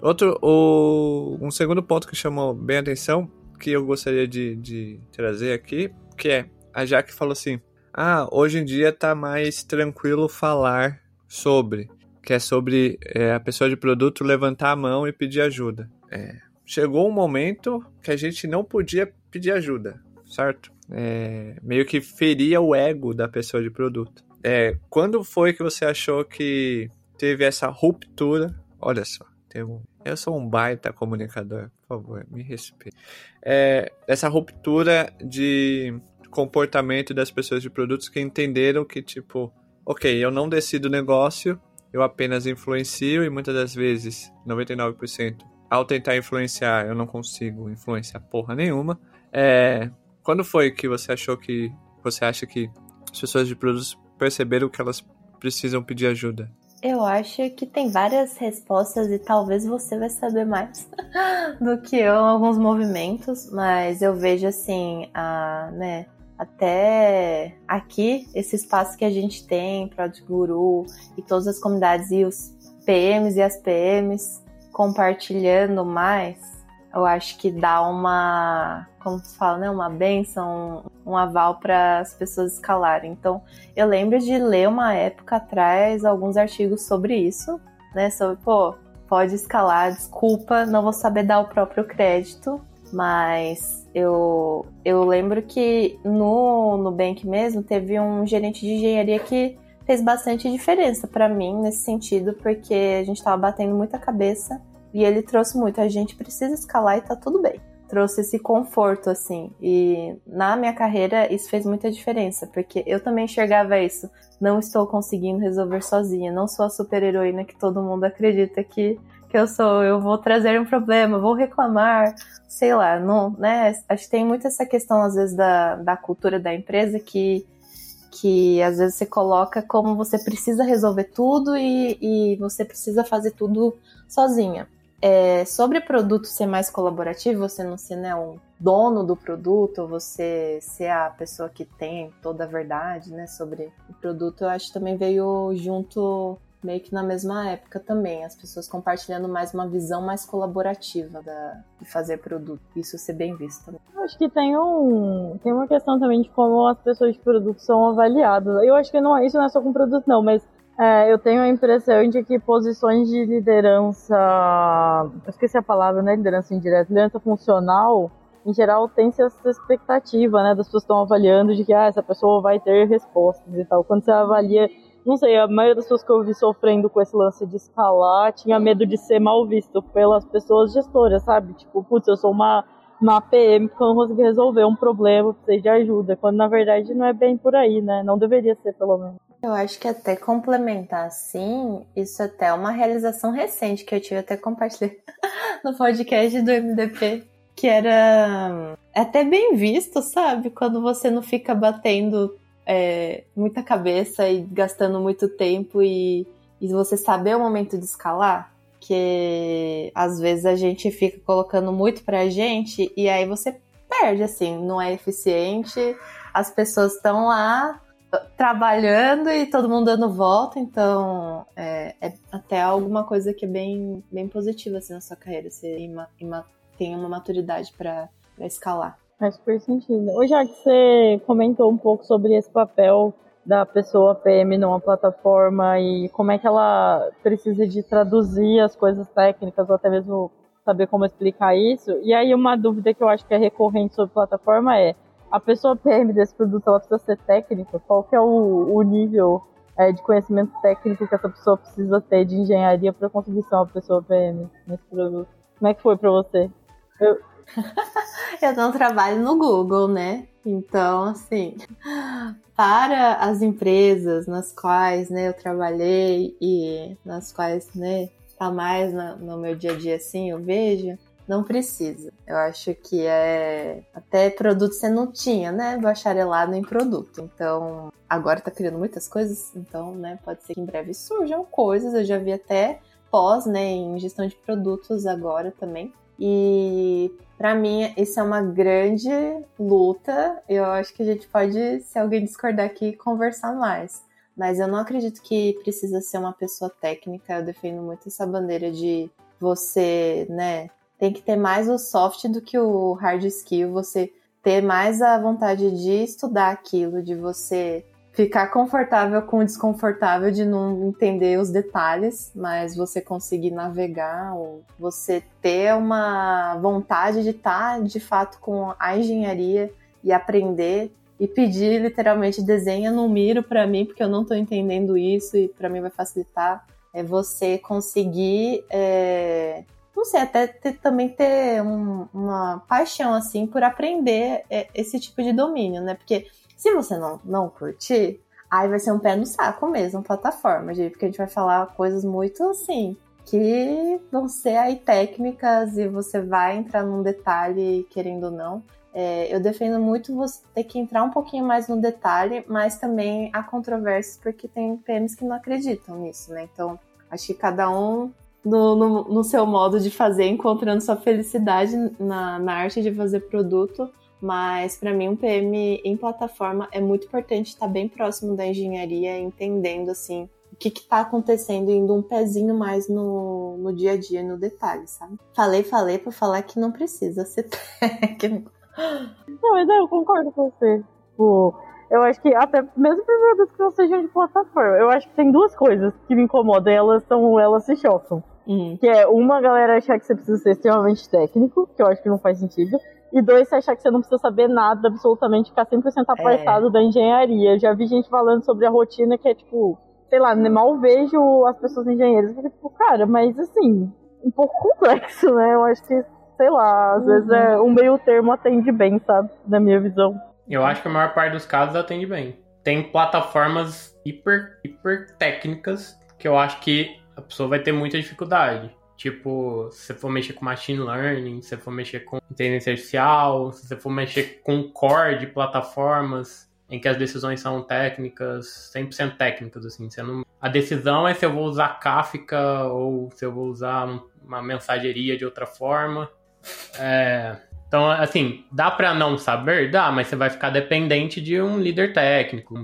Outro, o, um segundo ponto que chamou bem a atenção, que eu gostaria de, de trazer aqui, que é, a Jaque falou assim, ah, hoje em dia tá mais tranquilo falar sobre, que é sobre é, a pessoa de produto levantar a mão e pedir ajuda. É, chegou um momento que a gente não podia pedir ajuda, certo? É, meio que feria o ego da pessoa de produto. É, quando foi que você achou que teve essa ruptura? Olha só, um, eu sou um baita comunicador, por favor, me respeite. É, essa ruptura de comportamento das pessoas de produtos que entenderam que, tipo, ok, eu não decido o negócio, eu apenas influencio e muitas das vezes, 99%, ao tentar influenciar, eu não consigo influenciar porra nenhuma. É, quando foi que você achou que, você acha que as pessoas de produtos perceberam que elas precisam pedir ajuda? Eu acho que tem várias respostas e talvez você vai saber mais do que eu alguns movimentos, mas eu vejo assim, a, né, até aqui, esse espaço que a gente tem, Prod Guru e todas as comunidades e os PMs e as PMs compartilhando mais, eu acho que dá uma, como se fala, né, uma benção, um, aval para as pessoas escalarem. Então, eu lembro de ler uma época atrás alguns artigos sobre isso, né, sobre, pô, pode escalar, desculpa, não vou saber dar o próprio crédito, mas eu, eu lembro que no Nubank mesmo teve um gerente de engenharia que fez bastante diferença para mim nesse sentido, porque a gente estava batendo muita cabeça e ele trouxe muito. A gente precisa escalar e tá tudo bem. Trouxe esse conforto, assim. E na minha carreira isso fez muita diferença, porque eu também enxergava isso. Não estou conseguindo resolver sozinha. Não sou a super-heroína que todo mundo acredita que, que eu sou. Eu vou trazer um problema, vou reclamar, sei lá. Não, né? Acho que tem muito essa questão, às vezes, da, da cultura da empresa que que às vezes você coloca como você precisa resolver tudo e, e você precisa fazer tudo sozinha. É, sobre produto ser mais colaborativo, você não ser né, um dono do produto, você ser a pessoa que tem toda a verdade né, sobre o produto, eu acho que também veio junto meio que na mesma época também, as pessoas compartilhando mais uma visão mais colaborativa da, de fazer produto. Isso ser bem visto também. Acho que tem um tem uma questão também de como as pessoas de produto são avaliadas. Eu acho que não, isso não é só com produto não, mas é, eu tenho a impressão de que posições de liderança, eu esqueci a palavra, né? Liderança indireta, liderança funcional, em geral tem essa expectativa, né? Das pessoas estão avaliando de que ah, essa pessoa vai ter respostas e tal. Quando você avalia não sei, a maioria das pessoas que eu vi sofrendo com esse lance de escalar tinha medo de ser mal visto pelas pessoas gestoras, sabe? Tipo, putz, eu sou uma, uma PM que não consegui resolver um problema, precisei de ajuda, quando na verdade não é bem por aí, né? Não deveria ser, pelo menos. Eu acho que até complementar assim, isso até é uma realização recente que eu tive até compartilhar no podcast do MDP, que era é até bem visto, sabe? Quando você não fica batendo é, muita cabeça e gastando muito tempo e, e você saber o momento de escalar, que às vezes a gente fica colocando muito pra gente e aí você perde, assim, não é eficiente, as pessoas estão lá uh, trabalhando e todo mundo dando volta, então é, é, até alguma coisa que é bem, bem positiva assim, na sua carreira, você ima, ima, tem uma maturidade para escalar. Faz super sentido. Hoje, já que você comentou um pouco sobre esse papel da pessoa PM numa plataforma e como é que ela precisa de traduzir as coisas técnicas ou até mesmo saber como explicar isso. E aí uma dúvida que eu acho que é recorrente sobre plataforma é a pessoa PM desse produto ela precisa ser técnica? Qual que é o, o nível é, de conhecimento técnico que essa pessoa precisa ter de engenharia para conseguir ser uma pessoa PM nesse produto? Como é que foi para você? Eu, eu não trabalho no Google, né? Então, assim, para as empresas nas quais né, eu trabalhei e nas quais né, tá mais no meu dia a dia assim, eu vejo, não precisa. Eu acho que é. Até produto você não tinha, né? Bacharelado em produto. Então, agora tá criando muitas coisas, então, né? Pode ser que em breve surjam coisas. Eu já vi até pós, né, em gestão de produtos agora também. E para mim, isso é uma grande luta. Eu acho que a gente pode, se alguém discordar aqui, conversar mais. Mas eu não acredito que precisa ser uma pessoa técnica. Eu defendo muito essa bandeira de você, né? Tem que ter mais o soft do que o hard skill. Você ter mais a vontade de estudar aquilo, de você ficar confortável com o desconfortável de não entender os detalhes, mas você conseguir navegar, ou você ter uma vontade de estar de fato com a engenharia e aprender e pedir literalmente desenha no miro para mim porque eu não estou entendendo isso e para mim vai facilitar. É você conseguir é, não sei até ter, também ter um, uma paixão assim por aprender é, esse tipo de domínio né? Porque se você não, não curtir, aí vai ser um pé no saco mesmo, plataforma, gente, porque a gente vai falar coisas muito assim, que vão ser aí técnicas e você vai entrar num detalhe, querendo ou não. É, eu defendo muito você ter que entrar um pouquinho mais no detalhe, mas também há controvérsias porque tem PMs que não acreditam nisso, né? Então, acho que cada um no, no, no seu modo de fazer, encontrando sua felicidade na, na arte de fazer produto. Mas para mim um PM em plataforma é muito importante estar bem próximo da engenharia, entendendo assim o que está acontecendo, indo um pezinho mais no, no dia a dia, no detalhe, sabe? Falei, falei para falar que não precisa ser técnico. Não, mas eu concordo com você. Tipo, eu acho que até mesmo por produtos que não sejam de plataforma, eu acho que tem duas coisas que me incomodam, elas são elas se chocam. Uhum. Que é uma galera achar que você precisa ser extremamente técnico, que eu acho que não faz sentido. E dois, você achar que você não precisa saber nada, absolutamente, ficar 100% apartado é. da engenharia. Já vi gente falando sobre a rotina que é tipo, sei lá, mal vejo as pessoas engenheiras. Eu fico tipo, cara, mas assim, um pouco complexo, né? Eu acho que, sei lá, às uhum. vezes é, um meio termo atende bem, sabe? Na minha visão. Eu acho que a maior parte dos casos atende bem. Tem plataformas hiper, hiper técnicas que eu acho que a pessoa vai ter muita dificuldade. Tipo, se você for mexer com machine learning, se você for mexer com inteligência artificial, se você for mexer com core de plataformas em que as decisões são técnicas, 100% técnicas, assim. Você não... A decisão é se eu vou usar Kafka ou se eu vou usar uma mensageria de outra forma. É... Então, assim, dá para não saber? Dá, mas você vai ficar dependente de um líder técnico,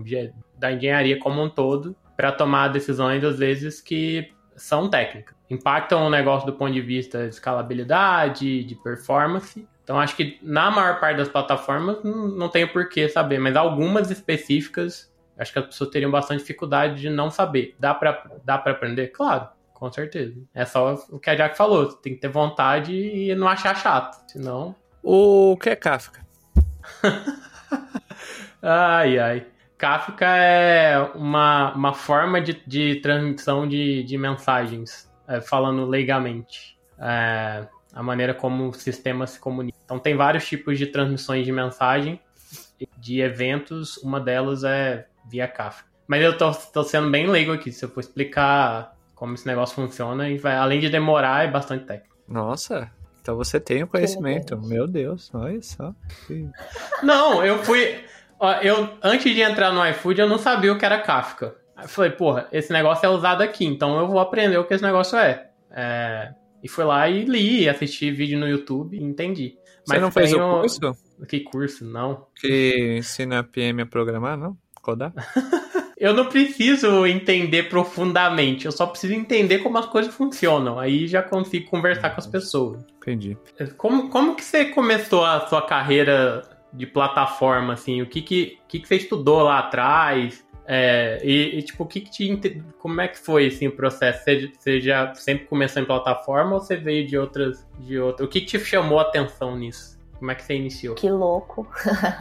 da engenharia como um todo, para tomar decisões, às vezes, que são técnicas. Impactam o negócio do ponto de vista de escalabilidade, de performance. Então acho que na maior parte das plataformas não tenho por que saber, mas algumas específicas acho que as pessoas teriam bastante dificuldade de não saber. Dá para dá pra aprender? Claro, com certeza. É só o que a Jack falou, tem que ter vontade e não achar chato, senão... O que é Kafka? ai, ai. Kafka é uma, uma forma de, de transmissão de, de mensagens, é, falando legalmente. É, a maneira como o sistema se comunica. Então, tem vários tipos de transmissões de mensagem, de eventos, uma delas é via Kafka. Mas eu tô, tô sendo bem leigo aqui, se eu for explicar como esse negócio funciona, e vai, além de demorar, é bastante técnico. Nossa, então você tem o conhecimento. Meu Deus, olha só. Não, eu fui. Ó, eu, antes de entrar no iFood, eu não sabia o que era Kafka. Eu falei, porra, esse negócio é usado aqui, então eu vou aprender o que esse negócio é. é e fui lá e li, assisti vídeo no YouTube e entendi. Mas Você não fez o curso? Que curso? Não. Que ensina a PM a programar, não? Codar? eu não preciso entender profundamente, eu só preciso entender como as coisas funcionam. Aí já consigo conversar com as pessoas. Entendi. Como, como que você começou a sua carreira de plataforma, assim? O que que, que, que você estudou lá atrás? É, e, e, tipo, o que, que te. Como é que foi assim, o processo? Você, você, já sempre começou em plataforma ou você veio de outras. De outra? O que, que te chamou a atenção nisso? Como é que você iniciou? Que louco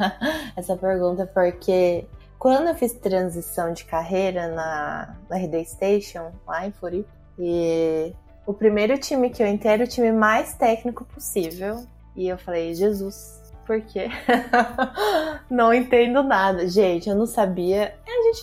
essa pergunta, porque quando eu fiz transição de carreira na, na RD Station, lá em Floripa, e o primeiro time que eu entrei era o time mais técnico possível. E eu falei, Jesus, porque não entendo nada. Gente, eu não sabia. A gente,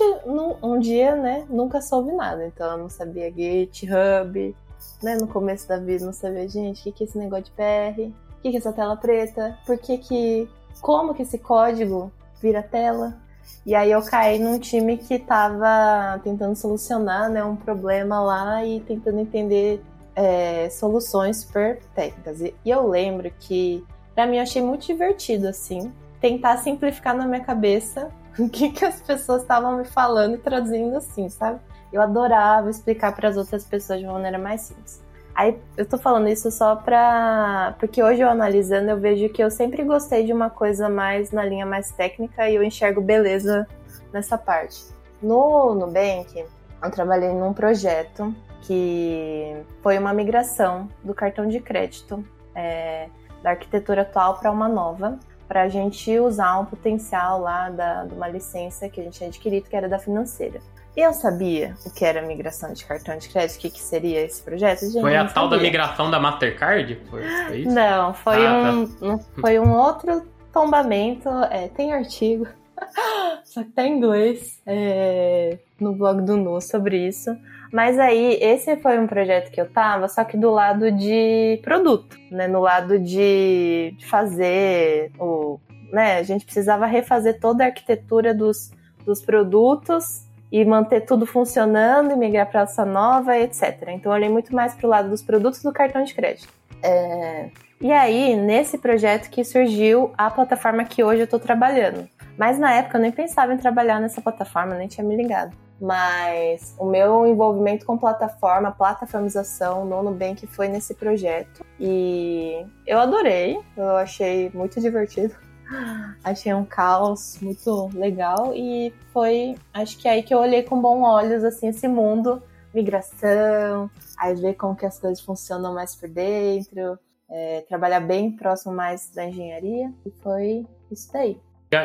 um dia, né, nunca soube nada. Então, eu não sabia GitHub, né, no começo da vida, não sabia, gente, o que, que é esse negócio de PR? O que, que é essa tela preta? Por que que. Como que esse código vira tela? E aí eu caí num time que tava tentando solucionar né, um problema lá e tentando entender é, soluções super técnicas. E, e eu lembro que Pra mim, eu achei muito divertido, assim, tentar simplificar na minha cabeça o que, que as pessoas estavam me falando e traduzindo assim, sabe? Eu adorava explicar para as outras pessoas de uma maneira mais simples. Aí eu tô falando isso só pra. Porque hoje eu analisando, eu vejo que eu sempre gostei de uma coisa mais na linha mais técnica e eu enxergo beleza nessa parte. No Nubank, eu trabalhei num projeto que foi uma migração do cartão de crédito. É, da arquitetura atual para uma nova, para a gente usar um potencial lá da, de uma licença que a gente tinha adquirido, que era da financeira. Eu sabia o que era migração de cartão de crédito, o que, que seria esse projeto? Gente, foi a tal da migração da Mastercard? Foi, foi isso? Não, foi, ah, um, tá. um, foi um outro tombamento. É, tem artigo só que tá em inglês é, no blog do Nu sobre isso. Mas aí, esse foi um projeto que eu tava, só que do lado de produto, né? No lado de fazer o. Né? A gente precisava refazer toda a arquitetura dos, dos produtos e manter tudo funcionando e migrar para essa nova, etc. Então eu olhei muito mais para o lado dos produtos do cartão de crédito. É... E aí, nesse projeto que surgiu a plataforma que hoje eu estou trabalhando. Mas na época eu nem pensava em trabalhar nessa plataforma, nem tinha me ligado. Mas o meu envolvimento com plataforma, plataformização no Nubank foi nesse projeto. E eu adorei, eu achei muito divertido. Achei um caos muito legal e foi, acho que é aí que eu olhei com bons olhos assim esse mundo, migração, aí ver como que as coisas funcionam mais por dentro, é, trabalhar bem próximo mais da engenharia e foi isso daí.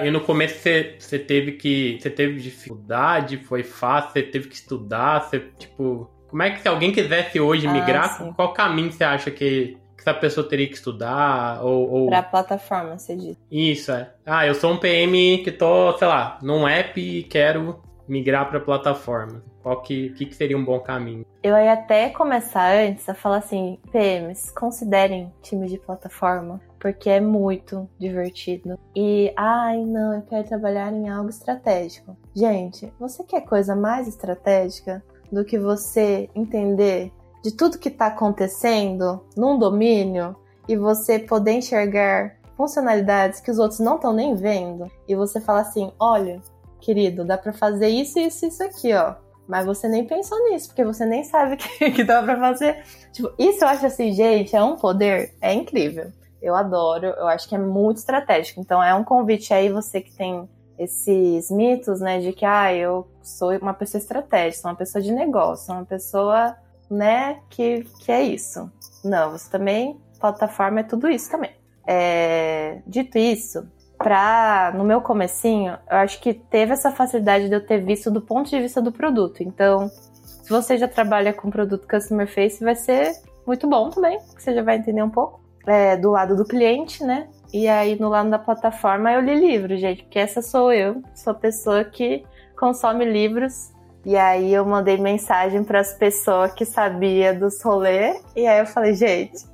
E no começo você, você teve que. Você teve dificuldade, foi fácil, você teve que estudar, você, tipo. Como é que se alguém quisesse hoje ah, migrar, ah, qual caminho você acha que, que essa pessoa teria que estudar? Ou, ou... Pra plataforma, você diz. Isso, é. Ah, eu sou um PM que tô, sei lá, num app e quero migrar para plataforma. Qual que, que, que, seria um bom caminho? Eu ia até começar antes a falar assim, PMs, considerem time de plataforma, porque é muito divertido. E, ai, não, eu quero trabalhar em algo estratégico. Gente, você quer coisa mais estratégica do que você entender de tudo que está acontecendo num domínio e você poder enxergar funcionalidades que os outros não estão nem vendo e você fala assim, olha, querido, dá para fazer isso, isso, isso aqui, ó. Mas você nem pensou nisso, porque você nem sabe que, que dá para fazer. Tipo, isso eu acho assim, gente, é um poder, é incrível. Eu adoro, eu acho que é muito estratégico. Então é um convite aí, você que tem esses mitos, né, de que, ah, eu sou uma pessoa estratégica, sou uma pessoa de negócio, uma pessoa, né, que, que é isso. Não, você também, plataforma é tudo isso também. É, dito isso, pra, no meu comecinho, eu acho que teve essa facilidade de eu ter visto do ponto de vista do produto. Então, se você já trabalha com produto Customer Face, vai ser muito bom também, você já vai entender um pouco. É, do lado do cliente, né? E aí, no lado da plataforma, eu li livros, gente, porque essa sou eu, sou a pessoa que consome livros e aí eu mandei mensagem para as pessoas que sabia dos rolês. E aí eu falei, gente,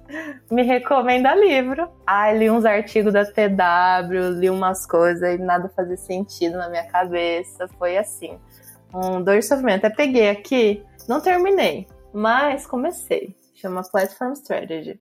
me recomenda livro. Aí li uns artigos da TW, li umas coisas e nada fazia sentido na minha cabeça. Foi assim. Um dor de sofrimento. Até peguei aqui, não terminei, mas comecei. Chama Platform Strategy.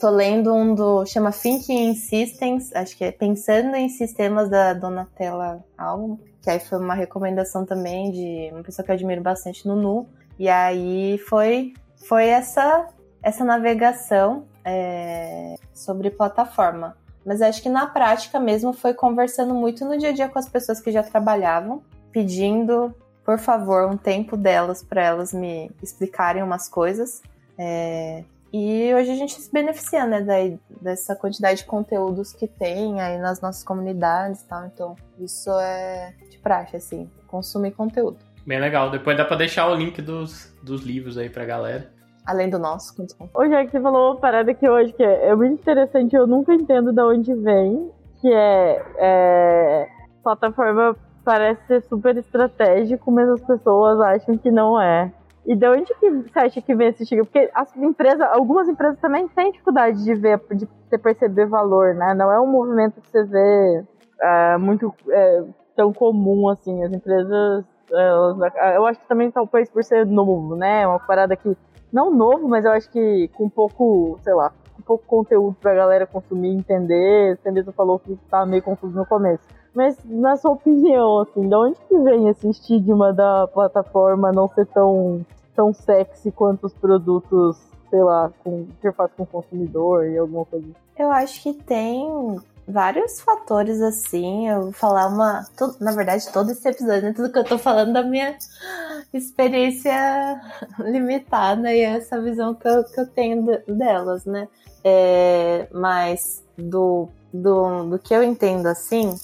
Tô lendo um do. chama Thinking in Systems, acho que é Pensando em Sistemas da Donatella Alvo que aí foi uma recomendação também de uma pessoa que eu admiro bastante no Nu. E aí foi, foi essa, essa navegação é, sobre plataforma. Mas acho que na prática mesmo foi conversando muito no dia a dia com as pessoas que já trabalhavam, pedindo, por favor, um tempo delas para elas me explicarem umas coisas. É, e hoje a gente se beneficia, né, daí, dessa quantidade de conteúdos que tem aí nas nossas comunidades e tal. Então, isso é de praxe, assim, consumir conteúdo. Bem legal. Depois dá pra deixar o link dos, dos livros aí pra galera. Além do nosso, Ô, já que você falou uma parada aqui hoje que é, é muito interessante, eu nunca entendo de onde vem, que é, é plataforma parece ser super estratégico, mas as pessoas acham que não é. E de onde que você acha que vem esse estigma? Porque as empresas, algumas empresas também têm dificuldade de ver, de perceber valor, né? Não é um movimento que você vê é, muito é, tão comum assim. As empresas, elas, eu acho que também talvez por ser novo, né? Uma parada que não novo, mas eu acho que com pouco, sei lá, com pouco conteúdo pra galera consumir, entender. Você mesmo falou que tá meio confuso no começo. Mas na sua opinião, assim, de onde que vem esse estigma da plataforma não ser tão tão sexy quanto os produtos, sei lá, com interface com o consumidor e alguma coisa. Eu acho que tem vários fatores assim. Eu vou falar uma. Na verdade, todo esse episódio, né? Tudo que eu tô falando da minha experiência limitada e essa visão que eu, que eu tenho delas, né? É, mas do, do, do que eu entendo assim,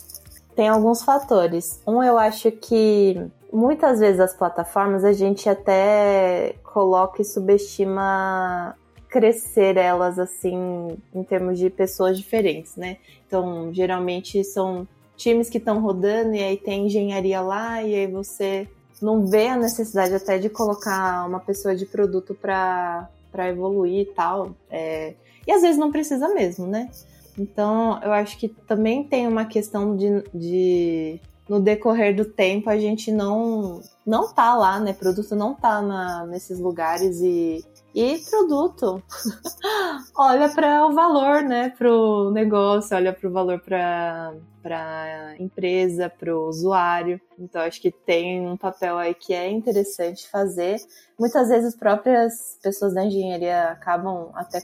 tem alguns fatores. Um, eu acho que muitas vezes as plataformas a gente até coloca e subestima crescer elas assim em termos de pessoas diferentes, né? Então, geralmente são times que estão rodando e aí tem engenharia lá e aí você não vê a necessidade até de colocar uma pessoa de produto para evoluir e tal. É, e às vezes não precisa mesmo, né? Então eu acho que também tem uma questão de, de no decorrer do tempo a gente não não tá lá, né? Produto não tá na, nesses lugares e e produto olha para o valor, né, para o negócio, olha para o valor para para empresa, para o usuário. Então acho que tem um papel aí que é interessante fazer. Muitas vezes as próprias pessoas da engenharia acabam até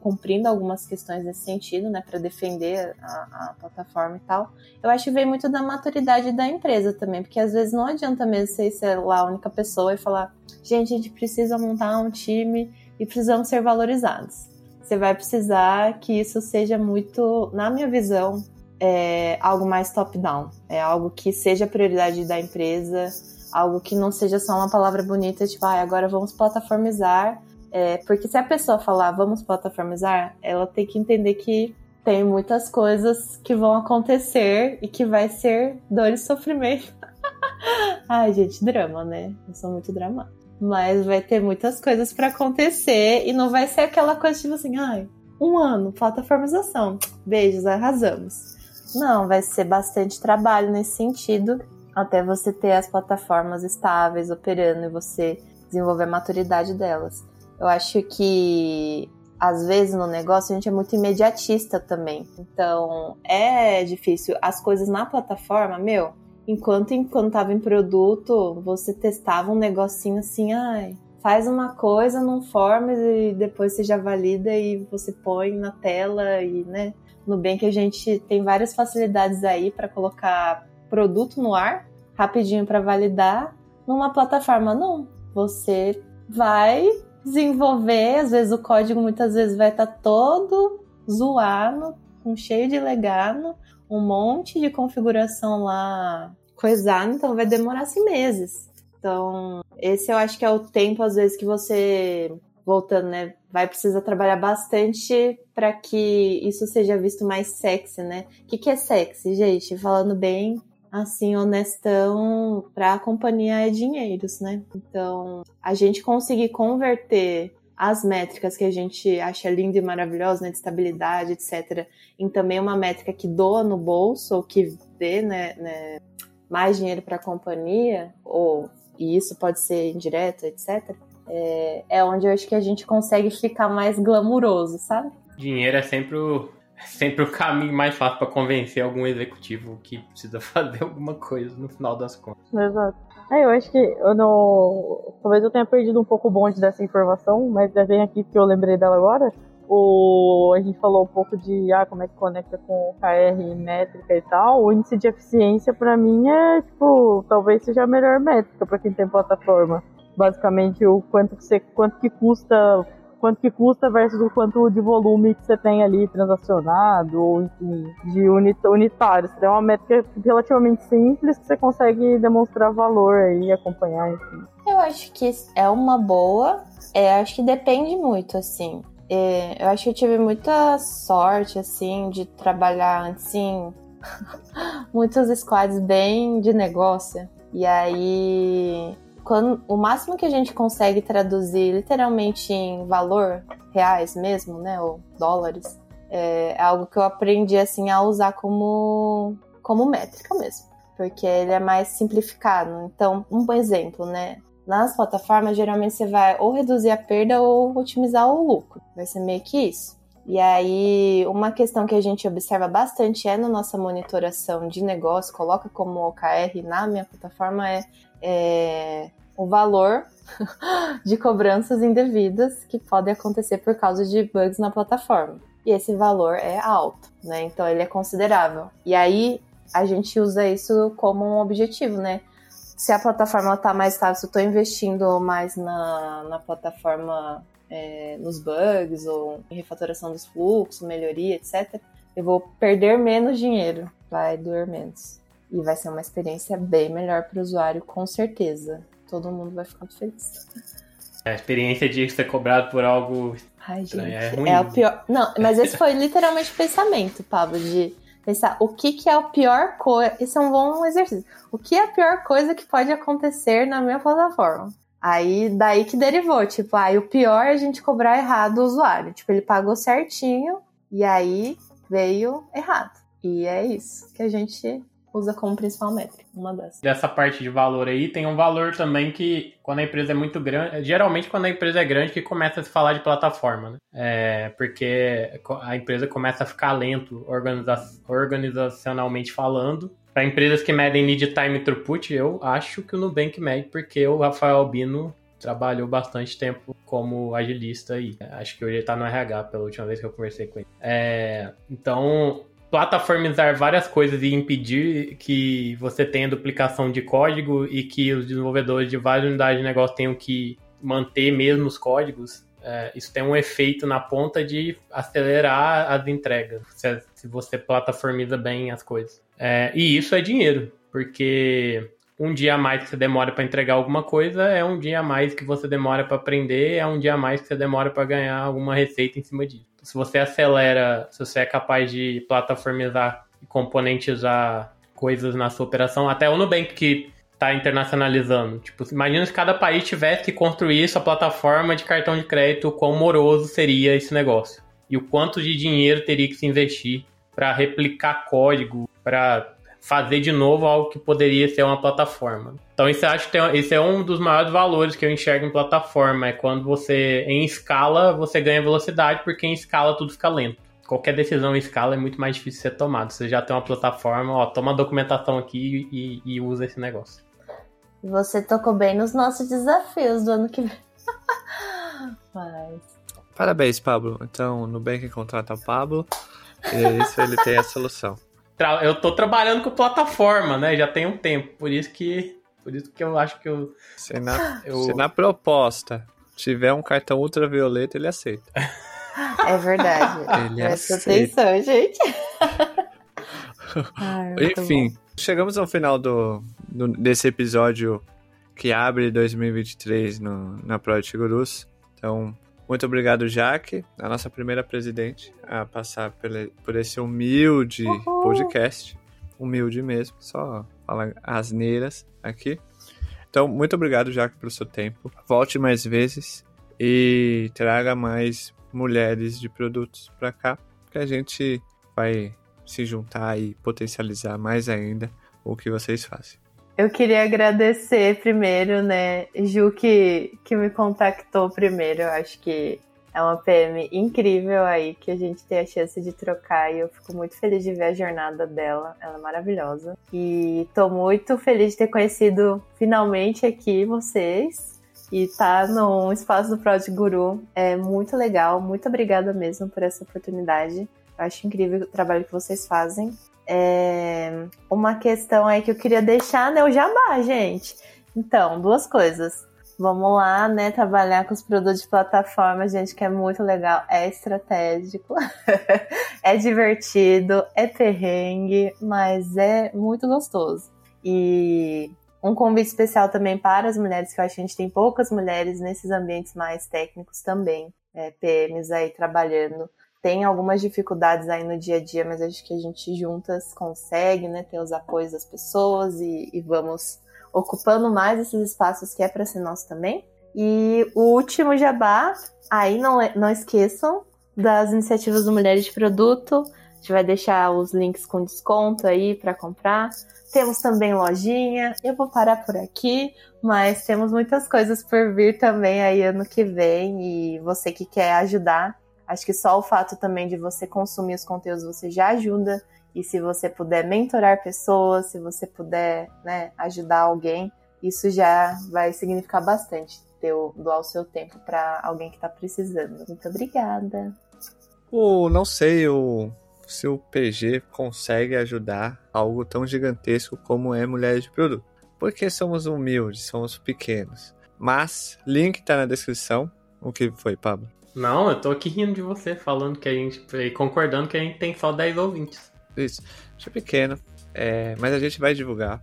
cumprindo algumas questões nesse sentido, né, para defender a, a, plataforma e tal. Eu acho que vem muito da maturidade da empresa também, porque às vezes não adianta mesmo você ser lá a única pessoa e falar, gente, a gente precisa montar um time e precisamos ser valorizados. Você vai precisar que isso seja muito, na minha visão, é algo mais top-down, é algo que seja prioridade da empresa, algo que não seja só uma palavra bonita, tipo, ah, agora vamos plataformizar é, porque se a pessoa falar vamos plataformizar, ela tem que entender que tem muitas coisas que vão acontecer e que vai ser dor e sofrimento. Ai, gente, drama, né? Eu sou muito dramática. Mas vai ter muitas coisas para acontecer e não vai ser aquela coisa tipo assim, ai, um ano, plataformização. Beijos, arrasamos. Não, vai ser bastante trabalho nesse sentido, até você ter as plataformas estáveis operando e você desenvolver a maturidade delas. Eu acho que às vezes no negócio a gente é muito imediatista também. Então é difícil. As coisas na plataforma, meu, enquanto enquanto tava em produto, você testava um negocinho assim, ai, faz uma coisa num Forms e depois você já valida e você põe na tela e, né, no bem que a gente tem várias facilidades aí para colocar produto no ar, rapidinho para validar. Numa plataforma não. Você vai desenvolver, às vezes o código muitas vezes vai estar tá todo zoado, com cheio de legado, um monte de configuração lá coisado, então vai demorar assim meses. Então, esse eu acho que é o tempo às vezes que você voltando, né, vai precisar trabalhar bastante para que isso seja visto mais sexy, né? O que, que é sexy, gente? Falando bem, assim, honestão para a companhia é dinheiros, né? Então, a gente conseguir converter as métricas que a gente acha linda e maravilhosa, né, de estabilidade, etc., em também uma métrica que doa no bolso ou que dê, né, né mais dinheiro para a companhia, ou e isso pode ser indireto, etc., é, é onde eu acho que a gente consegue ficar mais glamuroso, sabe? Dinheiro é sempre o, sempre o caminho mais fácil para convencer algum executivo que precisa fazer alguma coisa no final das contas. Exato. É, eu acho que eu não. Talvez eu tenha perdido um pouco o bonde dessa informação, mas já vem aqui que eu lembrei dela agora. O, a gente falou um pouco de ah, como é que conecta com KR métrica e tal. O índice de eficiência, para mim, é tipo, talvez seja a melhor métrica para quem tem plataforma. Basicamente, o quanto que, você, quanto que custa quanto que custa versus o quanto de volume que você tem ali transacionado, ou enfim, de unitário. Você tem uma métrica relativamente simples que você consegue demonstrar valor aí e acompanhar, enfim. Eu acho que é uma boa, é, acho que depende muito, assim. É, eu acho que eu tive muita sorte, assim, de trabalhar, assim, muitos squads bem de negócio. E aí quando, o máximo que a gente consegue traduzir literalmente em valor, reais mesmo, né, ou dólares, é, é algo que eu aprendi assim a usar como, como métrica mesmo, porque ele é mais simplificado. Então, um exemplo, né, nas plataformas geralmente você vai ou reduzir a perda ou otimizar o lucro, vai ser meio que isso. E aí, uma questão que a gente observa bastante é na nossa monitoração de negócio, coloca como OKR na minha plataforma, é é, o valor de cobranças indevidas que podem acontecer por causa de bugs na plataforma. E esse valor é alto, né? Então ele é considerável. E aí a gente usa isso como um objetivo, né? Se a plataforma está mais estável, se eu estou investindo mais na, na plataforma, é, nos bugs ou em refatoração dos fluxos, melhoria, etc., eu vou perder menos dinheiro, vai doer menos. E vai ser uma experiência bem melhor para o usuário, com certeza. Todo mundo vai ficar feliz. A experiência de ser cobrado por algo Ai, gente, é, ruim. é o pior. Não, mas esse foi literalmente o pensamento, Pablo, de Pensar o que, que é a pior coisa. Isso é um bom exercício. O que é a pior coisa que pode acontecer na minha plataforma? Aí, daí que derivou, tipo, aí o pior é a gente cobrar errado o usuário. Tipo, ele pagou certinho e aí veio errado. E é isso que a gente usa como principal métrica, uma dessas. Dessa parte de valor aí, tem um valor também que, quando a empresa é muito grande, geralmente quando a empresa é grande, que começa a se falar de plataforma, né? É, porque a empresa começa a ficar lento organiza organizacionalmente falando. Para empresas que medem lead time throughput, eu acho que o Nubank mede, porque o Rafael Albino trabalhou bastante tempo como agilista aí. Acho que hoje ele tá no RH, pela última vez que eu conversei com ele. É, então, plataformizar várias coisas e impedir que você tenha duplicação de código e que os desenvolvedores de várias unidades de negócio tenham que manter mesmo os códigos, é, isso tem um efeito na ponta de acelerar as entregas, se, se você plataformiza bem as coisas. É, e isso é dinheiro, porque um dia a mais que você demora para entregar alguma coisa é um dia a mais que você demora para aprender, é um dia a mais que você demora para ganhar alguma receita em cima disso se você acelera, se você é capaz de plataformizar e componentizar coisas na sua operação, até o Nubank que está internacionalizando. Tipo, imagina se cada país tivesse que construir sua plataforma de cartão de crédito, quão moroso seria esse negócio. E o quanto de dinheiro teria que se investir para replicar código, para fazer de novo algo que poderia ser uma plataforma. Então isso acho que tem, esse é um dos maiores valores que eu enxergo em plataforma, é quando você em escala você ganha velocidade, porque em escala tudo fica lento. Qualquer decisão em escala é muito mais difícil de ser tomada. Você já tem uma plataforma, ó, toma a documentação aqui e, e usa esse negócio. Você tocou bem nos nossos desafios do ano que vem. Mas... Parabéns, Pablo. Então, Nubank contrata o Pablo. E isso ele tem a solução eu tô trabalhando com plataforma, né? Já tem um tempo. Por isso que, por isso que eu acho que eu. Se na, eu... se na proposta tiver um cartão ultravioleta, ele aceita. É verdade. Ele Presta aceita. atenção, gente. Ai, Enfim, bom. chegamos ao final do, do, desse episódio que abre 2023 no, na Project Gurus. Então, muito obrigado, Jaque, a nossa primeira presidente, a passar por esse humilde Uhul. podcast. Humilde mesmo, só falar asneiras aqui. Então, muito obrigado, Jaque, pelo seu tempo. Volte mais vezes e traga mais mulheres de produtos para cá, que a gente vai se juntar e potencializar mais ainda o que vocês fazem. Eu queria agradecer primeiro, né, Ju, que, que me contactou primeiro. Eu acho que é uma PM incrível aí que a gente tem a chance de trocar e eu fico muito feliz de ver a jornada dela. Ela é maravilhosa. E tô muito feliz de ter conhecido finalmente aqui vocês e tá no espaço do Prod Guru. É muito legal. Muito obrigada mesmo por essa oportunidade. Eu acho incrível o trabalho que vocês fazem. É, uma questão aí que eu queria deixar, né? O jabá, gente. Então, duas coisas. Vamos lá, né? Trabalhar com os produtos de plataforma, gente, que é muito legal, é estratégico, é divertido, é perrengue, mas é muito gostoso. E um convite especial também para as mulheres, que eu acho que a gente tem poucas mulheres nesses ambientes mais técnicos também, é, PMs aí trabalhando tem algumas dificuldades aí no dia a dia, mas acho que a gente juntas consegue, né, ter os apoios das pessoas e, e vamos ocupando mais esses espaços que é para ser nosso também. E o último jabá, aí não, não esqueçam das iniciativas do Mulheres de Produto. A gente vai deixar os links com desconto aí para comprar. Temos também lojinha. Eu vou parar por aqui, mas temos muitas coisas por vir também aí ano que vem. E você que quer ajudar, Acho que só o fato também de você consumir os conteúdos você já ajuda. E se você puder mentorar pessoas, se você puder né, ajudar alguém, isso já vai significar bastante ter doar o seu tempo para alguém que está precisando. Muito obrigada. O, não sei o, se o PG consegue ajudar algo tão gigantesco como é Mulheres de Produto. Porque somos humildes, somos pequenos. Mas, link está na descrição. O que foi, Pablo? Não, eu tô aqui rindo de você, falando que a gente. concordando que a gente tem só 10 ouvintes. Isso. Isso é pequeno. É, mas a gente vai divulgar.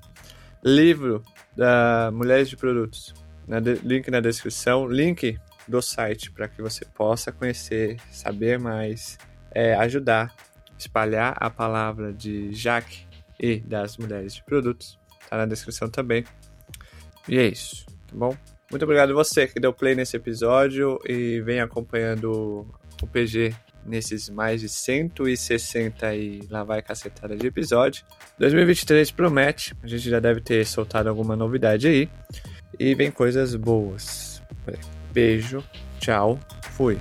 Livro da Mulheres de Produtos. Na de, link na descrição. Link do site para que você possa conhecer, saber mais, é, ajudar espalhar a palavra de Jaque e das mulheres de produtos. Tá na descrição também. E é isso, tá bom? Muito obrigado a você que deu play nesse episódio e vem acompanhando o PG nesses mais de 160 e lá vai cacetada de episódio. 2023 promete, a gente já deve ter soltado alguma novidade aí. E vem coisas boas. Beijo, tchau, fui.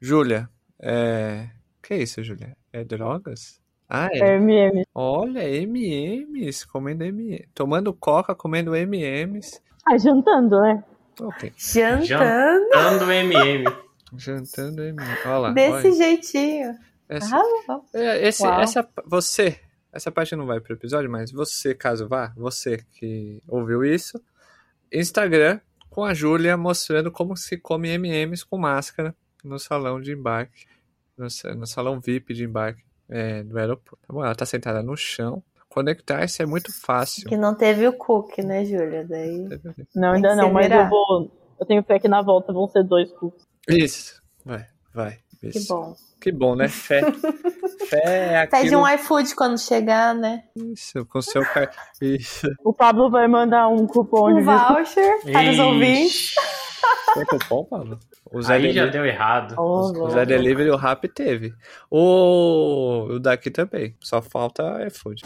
Júlia, é. Que é isso, Júlia? É drogas? Ah, é. MM. Olha, MMs, comendo M. Tomando coca, comendo MMs. Ah, jantando, né? Ok. Jantando Jantando MM. Jantando MM. Olha lá. desse olha. jeitinho. Essa, Ah, é, esse, essa, você, essa parte não vai pro episódio, mas você, caso vá, você que ouviu isso, Instagram com a Júlia mostrando como se come MMs com máscara no salão de embarque, no, no salão VIP de embarque é, do aeroporto. Tá bom? Ela tá sentada no chão. Conectar-se é muito fácil. que não teve o cookie, né, Júlia? Daí. Não, ainda que não, mas virar. eu vou. Eu tenho fé que na volta vão ser dois cookies. Isso. Vai, vai. Que Isso. bom. Que bom, né? Fé. Fé é Pede aquilo... um iFood quando chegar, né? Isso, com seu... car- Isso. O Pablo vai mandar um cupom de Um voucher para os ouvintes. Tem cupom, Pablo? O Zé, Aí já Delivery, deu errado. Oh, o Zé Delivery, o Rap teve. O, o daqui também. Só falta iFood.